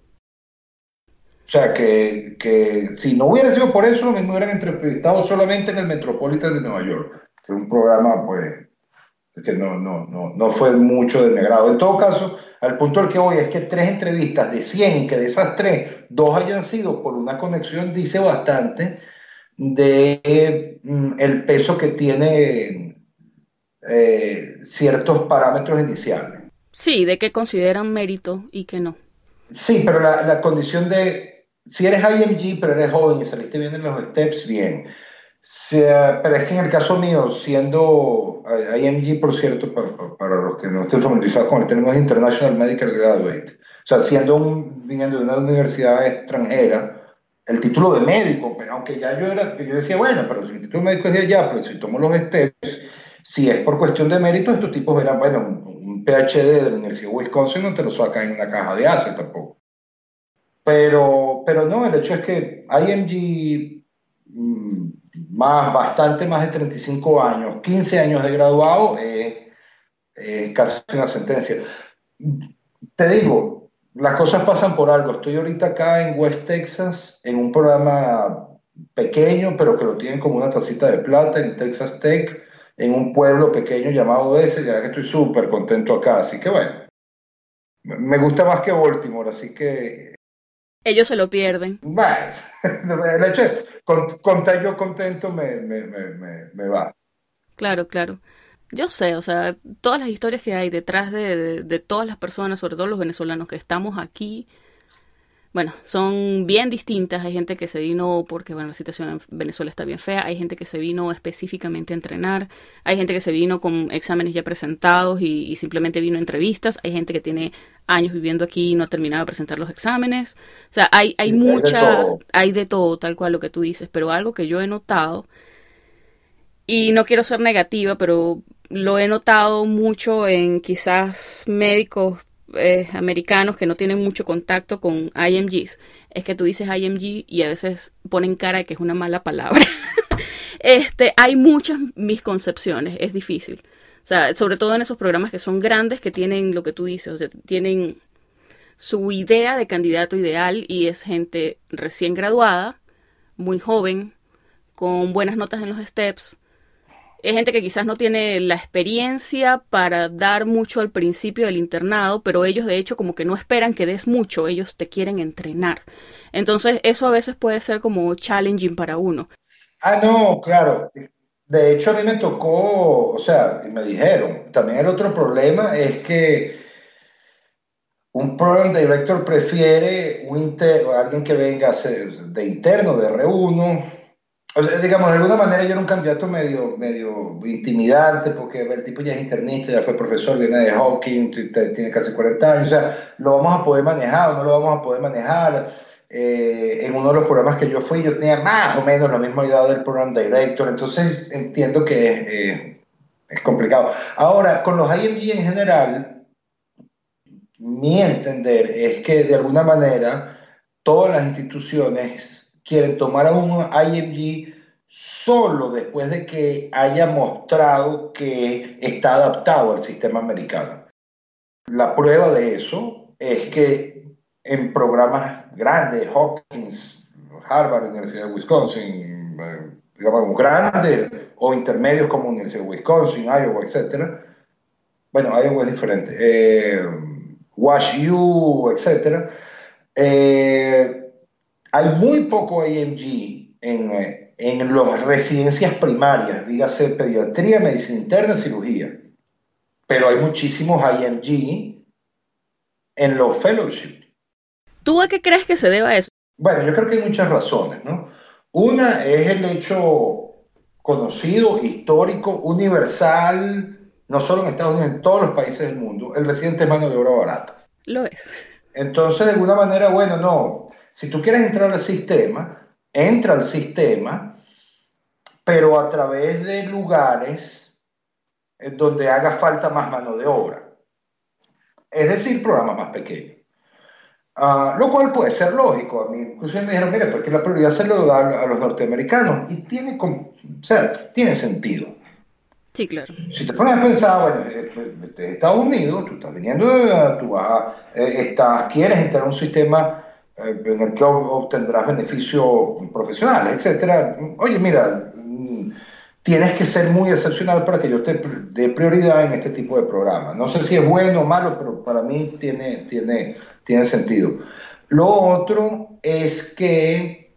O sea, que, que, si no hubiera sido por eso, me hubieran entrevistado solamente en el Metropolitan de Nueva York, que es un programa, pues, que no, no, no, no fue mucho de mi grado. En todo caso, al punto al que voy es que tres entrevistas de 100 y que de esas tres, dos hayan sido por una conexión, dice bastante de mm, el peso que tiene eh, ciertos parámetros iniciales. Sí, de que consideran mérito y que no. Sí, pero la, la condición de si eres IMG, pero eres joven y saliste bien en los steps, bien. pero es que en el caso mío, siendo IMG, por cierto, para, los que no estén familiarizados con el término International Medical Graduate, o sea, siendo un, viniendo de una universidad extranjera, el título de médico, pues, aunque ya yo era, yo decía, bueno, pero si mi título de médico es de allá, pero si tomo los steps, si es por cuestión de mérito, estos tipos verán, bueno, un PhD de la Universidad de Wisconsin no te lo sacan en una caja de ACE tampoco. Pero, pero no, el hecho es que IMG, mm, más, bastante más de 35 años, 15 años de graduado, es, casi una sentencia. Te digo, las cosas pasan por algo. Estoy ahorita acá en West Texas en un programa pequeño, pero que lo tienen como una tacita de plata en Texas Tech, en un pueblo pequeño llamado ese, ya que estoy súper contento acá. Así que bueno, me gusta más que Baltimore, así que... Ellos se lo pierden. Bueno, el hecho con, contar yo contento me, me, me, me, va. Claro, claro. Yo sé, o sea, todas las historias que hay detrás de, de, todas las personas, sobre todo los venezolanos que estamos aquí, bueno, son bien distintas. Hay gente que se vino porque, bueno, la situación en Venezuela está bien fea. Hay gente que se vino específicamente a entrenar. Hay gente que se vino con exámenes ya presentados y, simplemente vino a entrevistas. Hay gente que tiene años viviendo aquí y no ha terminado de presentar los exámenes. O sea, hay, hay mucha, hay de todo, tal cual lo que tú dices. Pero algo que yo he notado, y no quiero ser negativa, pero lo he notado mucho en quizás médicos eh, americanos que no tienen mucho contacto con IMGs, es que tú dices IMG y a veces ponen cara de que es una mala palabra. este, hay muchas misconcepciones, es difícil. O sea, sobre todo en esos programas que son grandes, que tienen lo que tú dices, o sea, tienen su idea de candidato ideal y es gente recién graduada, muy joven, con buenas notas en los steps, es gente que quizás no tiene la experiencia para dar mucho al principio del internado, pero ellos de hecho como que no esperan que des mucho, ellos te quieren entrenar. Entonces eso a veces puede ser como challenging para uno. Ah, no, claro. De hecho a mí me tocó, o sea, me dijeron, también el otro problema es que un program director prefiere un alguien que venga de interno, de R1, digamos, de alguna manera yo era un candidato medio, medio intimidante, porque el tipo ya es internista, ya fue profesor, viene de Hawking, tiene casi 40 años, o sea, lo vamos a poder manejar o no lo vamos a poder manejar. Eh, en uno de los programas que yo fui, yo tenía más o menos la misma edad del programa director, entonces entiendo que es, eh, complicado. Ahora, con los IMG en general, mi entender es que de alguna manera todas las instituciones quieren tomar a un IMG solo después de que haya mostrado que está adaptado al sistema americano. La prueba de eso es que en programas grandes, Hopkins, Harvard, Universidad de Wisconsin, eh, digamos grandes o intermedios como Universidad de Wisconsin, Iowa, etc. Bueno, Iowa es diferente. Eh, Wash U, etc. Eh, hay muy poco AMG en, eh, en las residencias primarias, dígase pediatría, medicina interna, cirugía. Pero hay muchísimos IMG en los fellowships. ¿Tú a qué crees que se deba eso? Bueno, yo creo que hay muchas razones, ¿no? Una es el hecho conocido, histórico, universal, no solo en Estados Unidos, en todos los países del mundo, el residente es mano de obra barata. Lo es. Entonces, de alguna manera, bueno, no, si tú quieres entrar al sistema, entra al sistema, pero a través de lugares donde haga falta más mano de obra. Es decir, programas más pequeños. Ah, lo cual puede ser lógico. A mí incluso me dijeron, mire, porque la prioridad se lo da a los norteamericanos. Y tiene, o sea, tiene sentido. Sí, claro. Si te pones a pensar, bueno, eh, pues, de Estados Unidos, tú estás viniendo, tú vas, eh, estás, quieres entrar a un sistema eh, en el que obtendrás beneficios profesionales, etcétera. Oye, mira, mm, tienes que ser muy excepcional para que yo te dé prioridad en este tipo de programas. No sé si es bueno o malo, pero para mí tiene, tiene, tiene sentido. Lo otro es que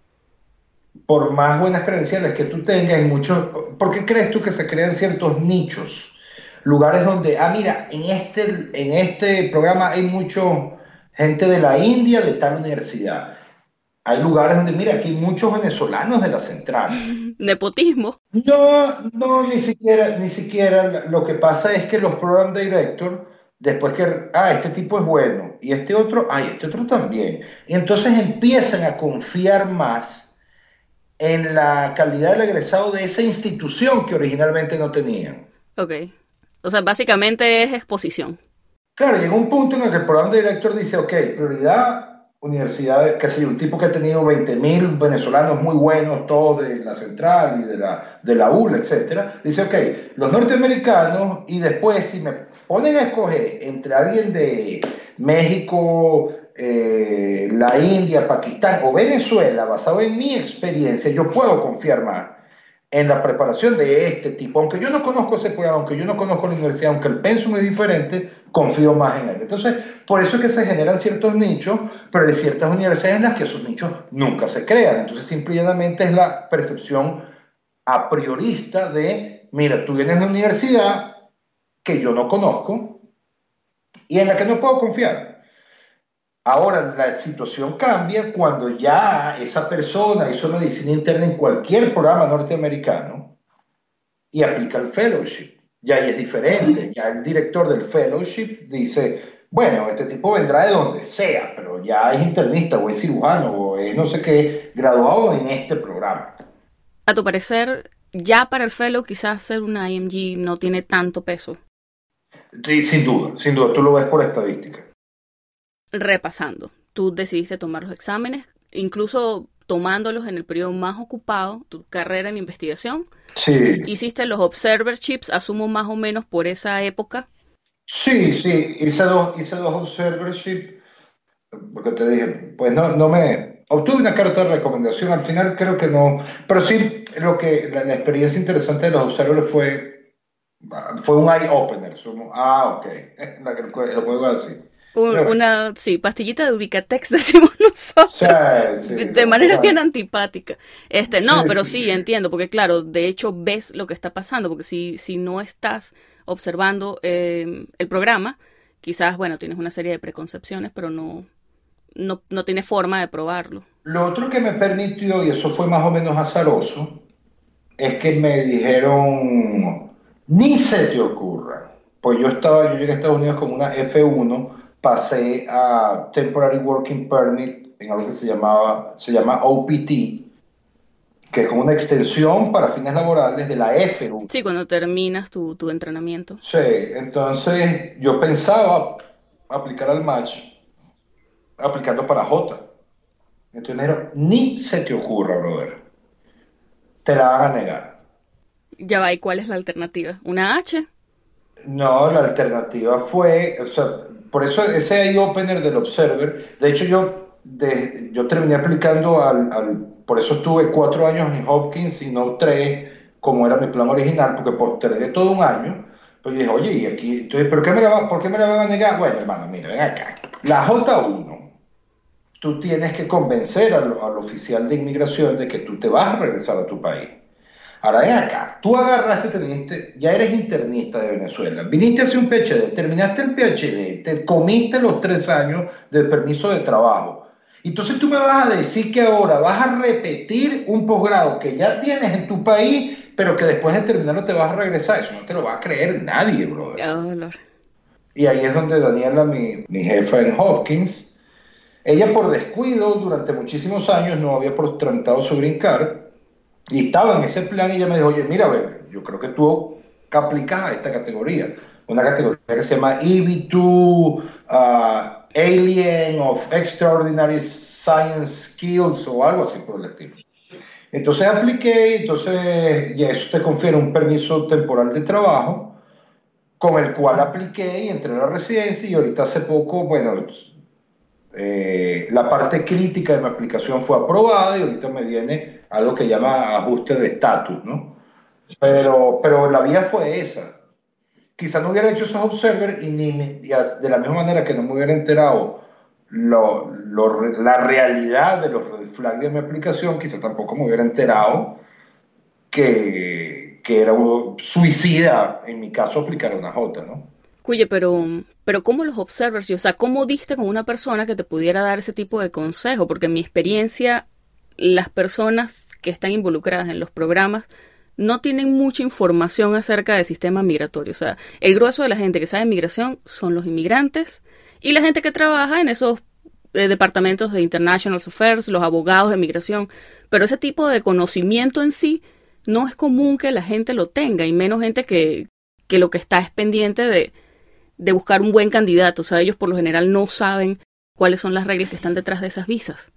por más buenas credenciales que tú tengas, hay muchos, ¿por qué crees tú que se crean ciertos nichos? Lugares donde, ah, mira, en este, en este programa hay mucho gente de la India de tal universidad. Hay lugares donde, mira, aquí hay muchos venezolanos de la central. Nepotismo. No, no, ni siquiera, ni siquiera. Lo que pasa es que los program directors, después que, ah, este tipo es bueno, y este otro, ah, este otro también. Y entonces empiezan a confiar más en la calidad del egresado de esa institución que originalmente no tenían. Ok. O sea, básicamente es exposición. Claro, llega un punto en el que el programa director dice, ok, prioridad, universidad, que sé un tipo que ha tenido 20.000 venezolanos muy buenos, todos de la central y de la, de la UL, etc. Dice, ok, los norteamericanos y después si me ponen a escoger entre alguien de México, eh, la India, Pakistán o Venezuela, basado en mi experiencia, yo puedo confiar más en la preparación de este tipo. Aunque yo no conozco ese programa, aunque yo no conozco la universidad, aunque el pensum es diferente, confío más en él. Entonces, por eso es que se generan ciertos nichos, pero hay ciertas universidades en las que esos nichos nunca se crean. Entonces, simplemente es la percepción a priorista de, mira, tú vienes de una universidad que yo no conozco y en la que no puedo confiar. Ahora la situación cambia cuando ya esa persona hizo medicina interna en cualquier programa norteamericano y aplica el fellowship. Ya ahí es diferente. Ya el director del fellowship dice, bueno, este tipo vendrá de donde sea, pero ya es internista o es cirujano o es no sé qué, graduado en este programa. A tu parecer, ya para el fellow quizás ser una IMG no tiene tanto peso. Sí, sin duda, sin duda, tú lo ves por estadística. Repasando, tú decidiste tomar los exámenes, incluso tomándolos en el periodo más ocupado, tu carrera en investigación. Sí. Hiciste los observerships, asumo más o menos por esa época. Sí, sí, hice dos, hice dos observerships, porque te dije, pues no, no me, obtuve una carta de recomendación, al final creo que no, pero sí, lo que, la, experiencia interesante de los observers fue, fue un eye-opener, ah, ok, lo puedo decir. Una, sí, pastillita de Ubicatex, decimos nosotros. de manera bien antipática. Este, no, pero sí, entiendo, porque claro, de hecho ves lo que está pasando, porque si, si no estás observando eh, el programa, quizás, bueno, tienes una serie de preconcepciones, pero no, no, no tiene forma de probarlo. Lo otro que me permitió, y eso fue más o menos azaroso, es que me dijeron, ni se te ocurra. Pues yo estaba, yo llegué a Estados Unidos con una F1, pasé a Temporary Working Permit en algo que se llamaba, se llama OPT, que es como una extensión para fines laborales de la F1. Sí, cuando terminas tu, tu entrenamiento. Sí, entonces yo pensaba aplicar al match aplicando para J. Entonces ni se te ocurra, brother. Te la van a negar. Ya va, ¿y cuál es la alternativa? ¿Una H? No, la alternativa fue, o sea, por eso ese opener del Observer, de hecho yo, de, yo terminé aplicando al por eso estuve cuatro años en Hopkins y no tres, como era mi plan original, porque postergué todo un año. Pues dije, oye, y aquí, entonces, ¿por qué me la, ¿por qué me la van a negar? Bueno, hermano, mira, ven acá. La J1, tú tienes que convencer al, al, oficial de inmigración de que tú te vas a regresar a tu país. Ahora, ven acá, tú agarraste, te ya eres internista de Venezuela, viniste a hacer un PhD, terminaste el PhD, te comiste los tres años del permiso de trabajo, entonces tú me vas a decir que ahora vas a repetir un posgrado que ya tienes en tu país, pero que después de terminarlo te vas a regresar. Eso no te lo va a creer nadie, brother. Oh, y ahí es donde Daniela, mi, mi jefa en Hopkins, ella por descuido durante muchísimos años no había tramitado su green card y estaba en ese plan y ella me dijo, oye, mira, yo creo que tú aplicas a esta categoría, una categoría que se llama EB2 Alien of Extraordinary Science Skills o algo así por el estilo. Entonces apliqué, entonces ya eso te confiere un permiso temporal de trabajo con el cual apliqué y entré a la residencia y ahorita hace poco, bueno, eh, la parte crítica de mi aplicación fue aprobada y ahorita me viene algo que llama ajuste de estatus, ¿no? Pero, pero la vía fue esa quizá no hubiera hecho esos observers y, ni de la misma manera que no me hubiera enterado lo, la realidad de los red flags de mi aplicación, quizá tampoco me hubiera enterado que, que era un suicida, en mi caso, aplicar una J, ¿no? Cuye, pero, pero ¿cómo los observers? O sea, ¿cómo diste con una persona que te pudiera dar ese tipo de consejo? Porque en mi experiencia, las personas que están involucradas en los programas no tienen mucha información acerca del sistema migratorio. O sea, el grueso de la gente que sabe migración son los inmigrantes y la gente que trabaja en esos eh, departamentos de International Affairs, los abogados de migración. Pero ese tipo de conocimiento en sí no es común que la gente lo tenga y menos gente que, que lo que está es pendiente de, de buscar un buen candidato. O sea, ellos por lo general no saben cuáles son las reglas que están detrás de esas visas.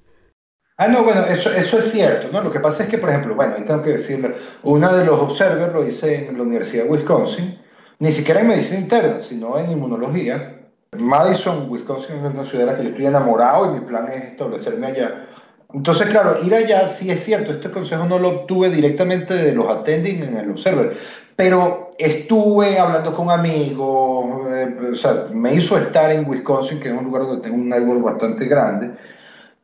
Ah, no, bueno, eso, eso es cierto, ¿no? Lo que pasa es que, por ejemplo, bueno, tengo que decirle, uno de los observers lo hice en la Universidad de Wisconsin, ni siquiera en medicina interna, sino en inmunología. Madison, Wisconsin es una ciudad de la que yo estoy enamorado y mi plan es establecerme allá. Entonces, claro, ir allá sí es cierto, este consejo no lo obtuve directamente de los attending en el Observer, pero estuve hablando con amigos, eh, o sea, me hizo estar en Wisconsin, que es un lugar donde tengo un network bastante grande,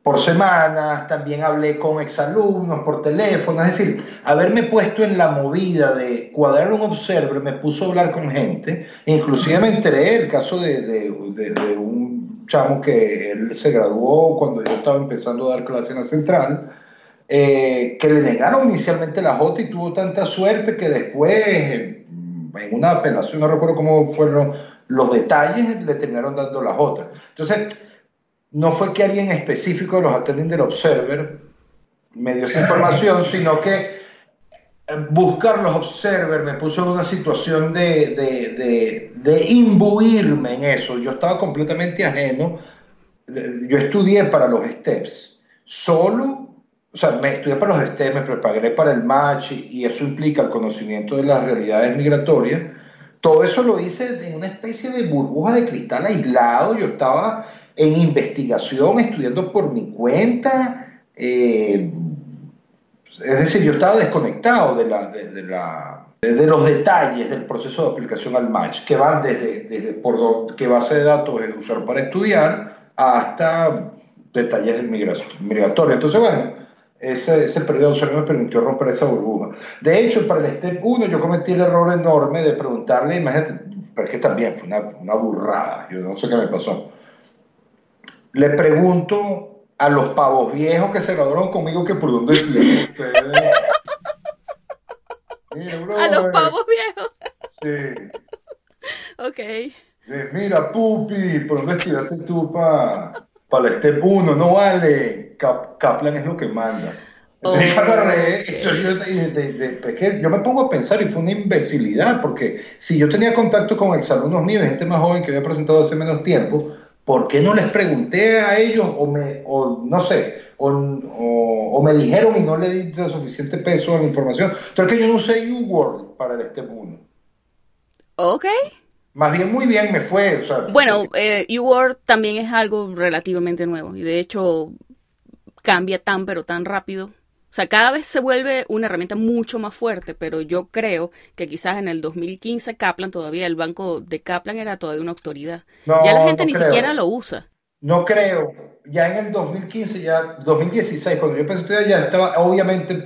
por semanas, también hablé con exalumnos por teléfono, es decir, haberme puesto en la movida de cuadrar un observer me puso a hablar con gente, inclusive me enteré el caso de, de, un chamo que él se graduó cuando yo estaba empezando a dar clase en la central, eh, que le negaron inicialmente la J y tuvo tanta suerte que después, en una apelación, no recuerdo cómo fueron los detalles, le terminaron dando la J. Entonces, no fue que alguien específico de los attending del Observer me dio esa información, sino que eh, buscar los Observer me puso en una situación de, de, de, imbuirme en eso. Yo estaba completamente ajeno. Yo estudié para los STEPS. Solo, o sea, me estudié para los STEPS, me preparé para el match y, eso implica el conocimiento de las realidades migratorias. Todo eso lo hice en una especie de burbuja de cristal aislado. Yo estaba en investigación, estudiando por mi cuenta. Eh, es decir, yo estaba desconectado de, la, de, la, de, los detalles del proceso de aplicación al match, que van desde, desde por qué base de datos es usar para estudiar hasta detalles de migratoria. Entonces, bueno, ese, ese periodo de me permitió romper esa burbuja. De hecho, para el STEP 1 yo cometí el error enorme de preguntarle, imagínate, pero es que también fue una, una burrada, yo no sé qué me pasó le pregunto a los pavos viejos que se graduaron conmigo que por dónde tienen a los pavos viejos. Sí. ok. mira, pupi, ¿por dónde estudiaste tú para pa el Step 1? No vale. Kaplan es lo que manda. Oh. yo, yo, me pongo a pensar y fue una imbecilidad, porque si yo tenía contacto con exalumnos míos, gente más joven que había presentado hace menos tiempo, ¿por qué no les pregunté a ellos o, me, o no sé, o, o, me dijeron y no le di suficiente peso a la información? Entonces que yo no sé U-Word para este mundo. Ok. Más bien muy bien me fue. bueno, eh, U-Word también es algo relativamente nuevo y de hecho cambia tan pero tan rápido o sea, cada vez se vuelve una herramienta mucho más fuerte, pero yo creo que quizás en el 2015 Kaplan todavía, el banco de Kaplan era todavía una autoridad. ya la gente ni siquiera lo usa. No creo. Ya en el 2015, ya 2016, cuando yo empecé a estudiar, ya estaba, obviamente,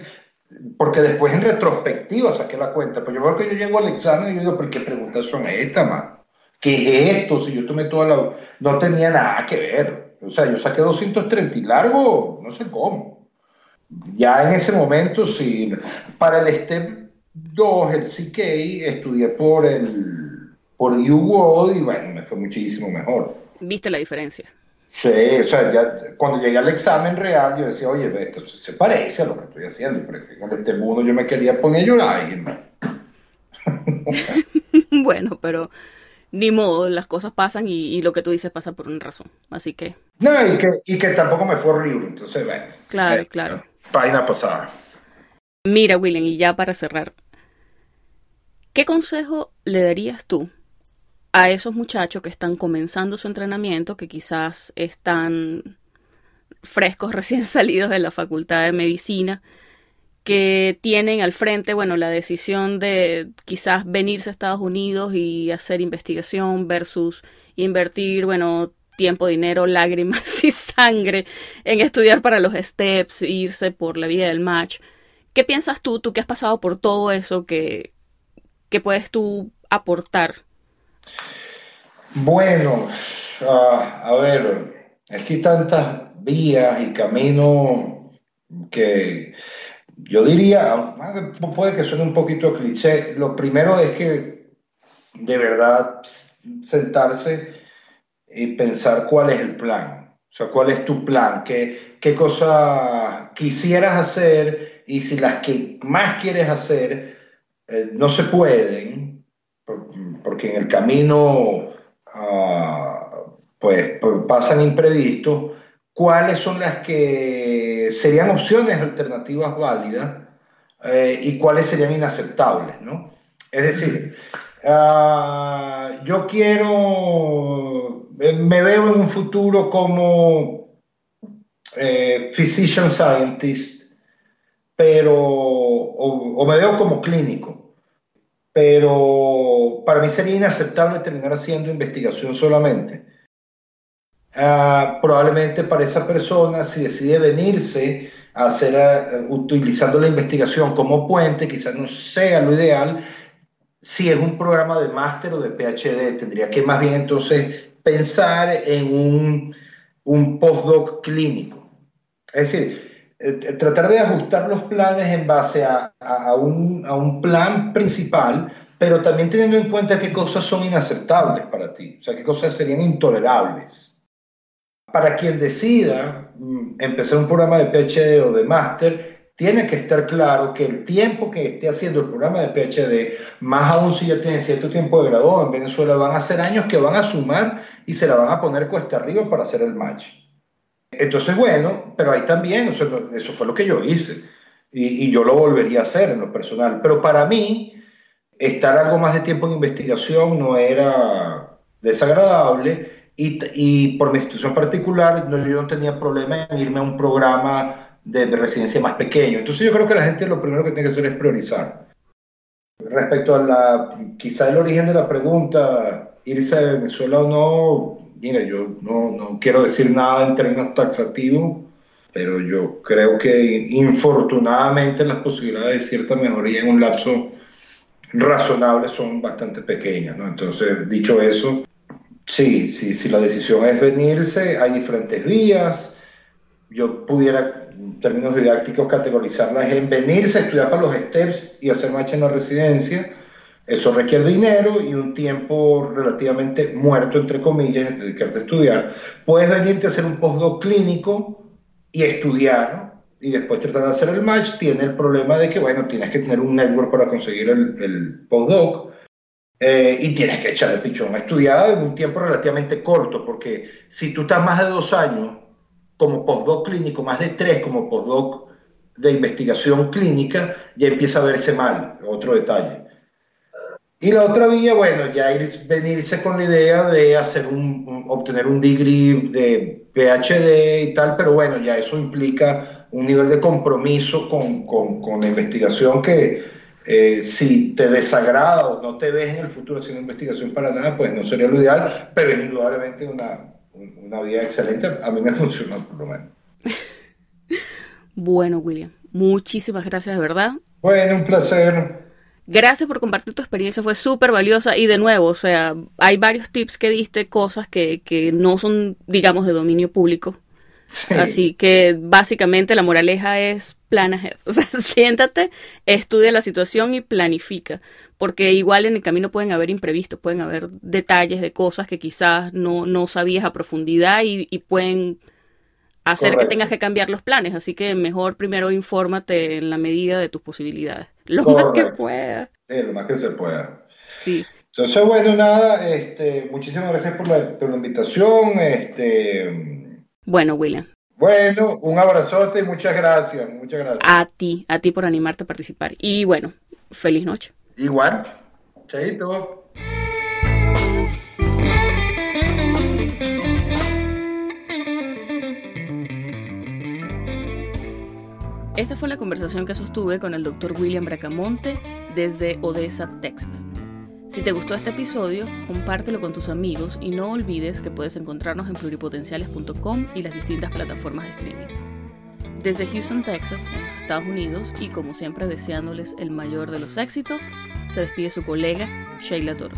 porque después en retrospectiva saqué la cuenta. Pues yo creo que yo llego al examen y digo, ¿pero qué preguntas son estas, man? ¿Qué es esto? Si yo tomé toda la... No tenía nada que ver. O sea, yo saqué 230 y largo, no sé cómo ya en ese momento, sí, para el STEP 2, el CK, estudié por el por UWorld y bueno, me fue muchísimo mejor. ¿Viste la diferencia? Sí, o sea, ya, cuando llegué al examen real, yo decía, oye, esto se parece a lo que estoy haciendo, pero en STEP 1 yo me quería poner a llorar. bueno, pero ni modo, las cosas pasan y, lo que tú dices pasa por una razón. Así que. No, y que, y que tampoco me fue horrible, entonces, bueno. Claro, eh, claro página pasada. Mira, William, y ya para cerrar, ¿qué consejo le darías tú a esos muchachos que están comenzando su entrenamiento, que quizás están frescos, recién salidos de la facultad de medicina, que tienen al frente, bueno, la decisión de quizás venirse a Estados Unidos y hacer investigación versus invertir, bueno, tiempo, dinero, lágrimas y sangre en estudiar para los steps, irse por la vía del match. ¿Qué piensas tú, tú que has pasado por todo eso, que, puedes tú aportar? Bueno, ah, a ver, hay tantas vías y caminos que yo diría, puede que suene un poquito cliché, lo primero es que de verdad sentarse y pensar cuál es el plan. O sea, cuál es tu plan, qué, qué cosas quisieras hacer y si las que más quieres hacer eh, no se pueden, porque en el camino ah, pues, pasan imprevistos, cuáles son las que serían opciones alternativas válidas eh, y cuáles serían inaceptables, ¿no? Es decir, Ah, yo quiero, eh, me veo en un futuro como eh, physician scientist, pero, o, me veo como clínico, pero para mí sería inaceptable terminar haciendo investigación solamente. Ah, probablemente para esa persona, si decide venirse a hacer, eh, utilizando la investigación como puente, quizás no sea lo ideal, si es un programa de máster o de PhD, tendría que más bien entonces pensar en un, un postdoc clínico. Es decir, eh, tratar de ajustar los planes en base a, un, plan principal, pero también teniendo en cuenta qué cosas son inaceptables para ti, o sea, qué cosas serían intolerables para quien decida mm, empezar un programa de PhD o de máster, tiene que estar claro que el tiempo que esté haciendo el programa de PhD, más aún si ya tiene cierto tiempo de graduado en Venezuela, van a ser años que van a sumar y se la van a poner cuesta arriba para hacer el match. Entonces, bueno, pero ahí también, eso fue lo que yo hice y, y yo lo volvería a hacer en lo personal. Pero para mí, estar algo más de tiempo en investigación no era desagradable y, por mi institución particular, no, yo no tenía problema en irme a un programa de, residencia más pequeño. Entonces yo creo que la gente lo primero que tiene que hacer es priorizar. Respecto a la, quizá el origen de la pregunta, irse de Venezuela o no, mira, yo no, no quiero decir nada en términos taxativos, pero yo creo que infortunadamente las posibilidades de cierta mejoría en un lapso razonable son bastante pequeñas, ¿no? Entonces, dicho eso, Sí, sí, si la decisión es venirse, hay diferentes vías. Yo pudiera, en términos didácticos, categorizarlas en venirse, estudiar para los STEPS y hacer marcha en la residencia. Eso requiere dinero y un tiempo relativamente muerto, entre comillas, dedicarte a estudiar. Puedes venirte a hacer un postdoc clínico y estudiar y después tratar de hacer el match. Tiene el problema de que, bueno, tienes que tener un network para conseguir el, el postdoc eh, y tienes que echarle pichón a en un tiempo relativamente corto, porque si tú estás más de dos años como postdoc clínico, más de tres como postdoc de investigación clínica, ya empieza a verse mal, otro detalle. Y la otra vía, bueno, ya ir, venirse con la idea de hacer un, obtener un degree de PhD y tal, pero bueno, ya eso implica un nivel de compromiso con, con, con la investigación que, eh, si te desagrada o no te ves en el futuro haciendo investigación para nada, pues no sería lo ideal, pero es indudablemente una, una vía excelente. A mí me funcionó por lo menos. bueno, William, muchísimas gracias de verdad. Bueno, un placer. Gracias por compartir tu experiencia, fue súper valiosa y de nuevo, o sea, hay varios tips que diste, cosas que, que no son, digamos, de dominio público Así que básicamente la moraleja es plan ahead. O sea, siéntate, estudia la situación y planifica. Porque igual en el camino pueden haber imprevistos, pueden haber detalles de cosas que quizás no, no sabías a profundidad y, pueden hacer que tengas que cambiar los planes. Así que mejor primero infórmate en la medida de tus posibilidades. Lo más que pueda. Sí, lo más que se pueda. Sí. Entonces, bueno, nada, este, muchísimas gracias por la, por la invitación. Este, bueno, William. Bueno, un abrazote y muchas gracias, muchas gracias. A ti, a ti por animarte a participar. Y bueno, feliz noche. Igual. Chaito. Esta fue la conversación que sostuve con el doctor William Bracamonte desde Odessa, Texas. Si te gustó este episodio, compártelo con tus amigos y no olvides que puedes encontrarnos en pluripotenciales.com y las distintas plataformas de streaming. Desde Houston, Texas, en los Estados Unidos, y como siempre deseándoles el mayor de los éxitos, se despide su colega Sheila Toro.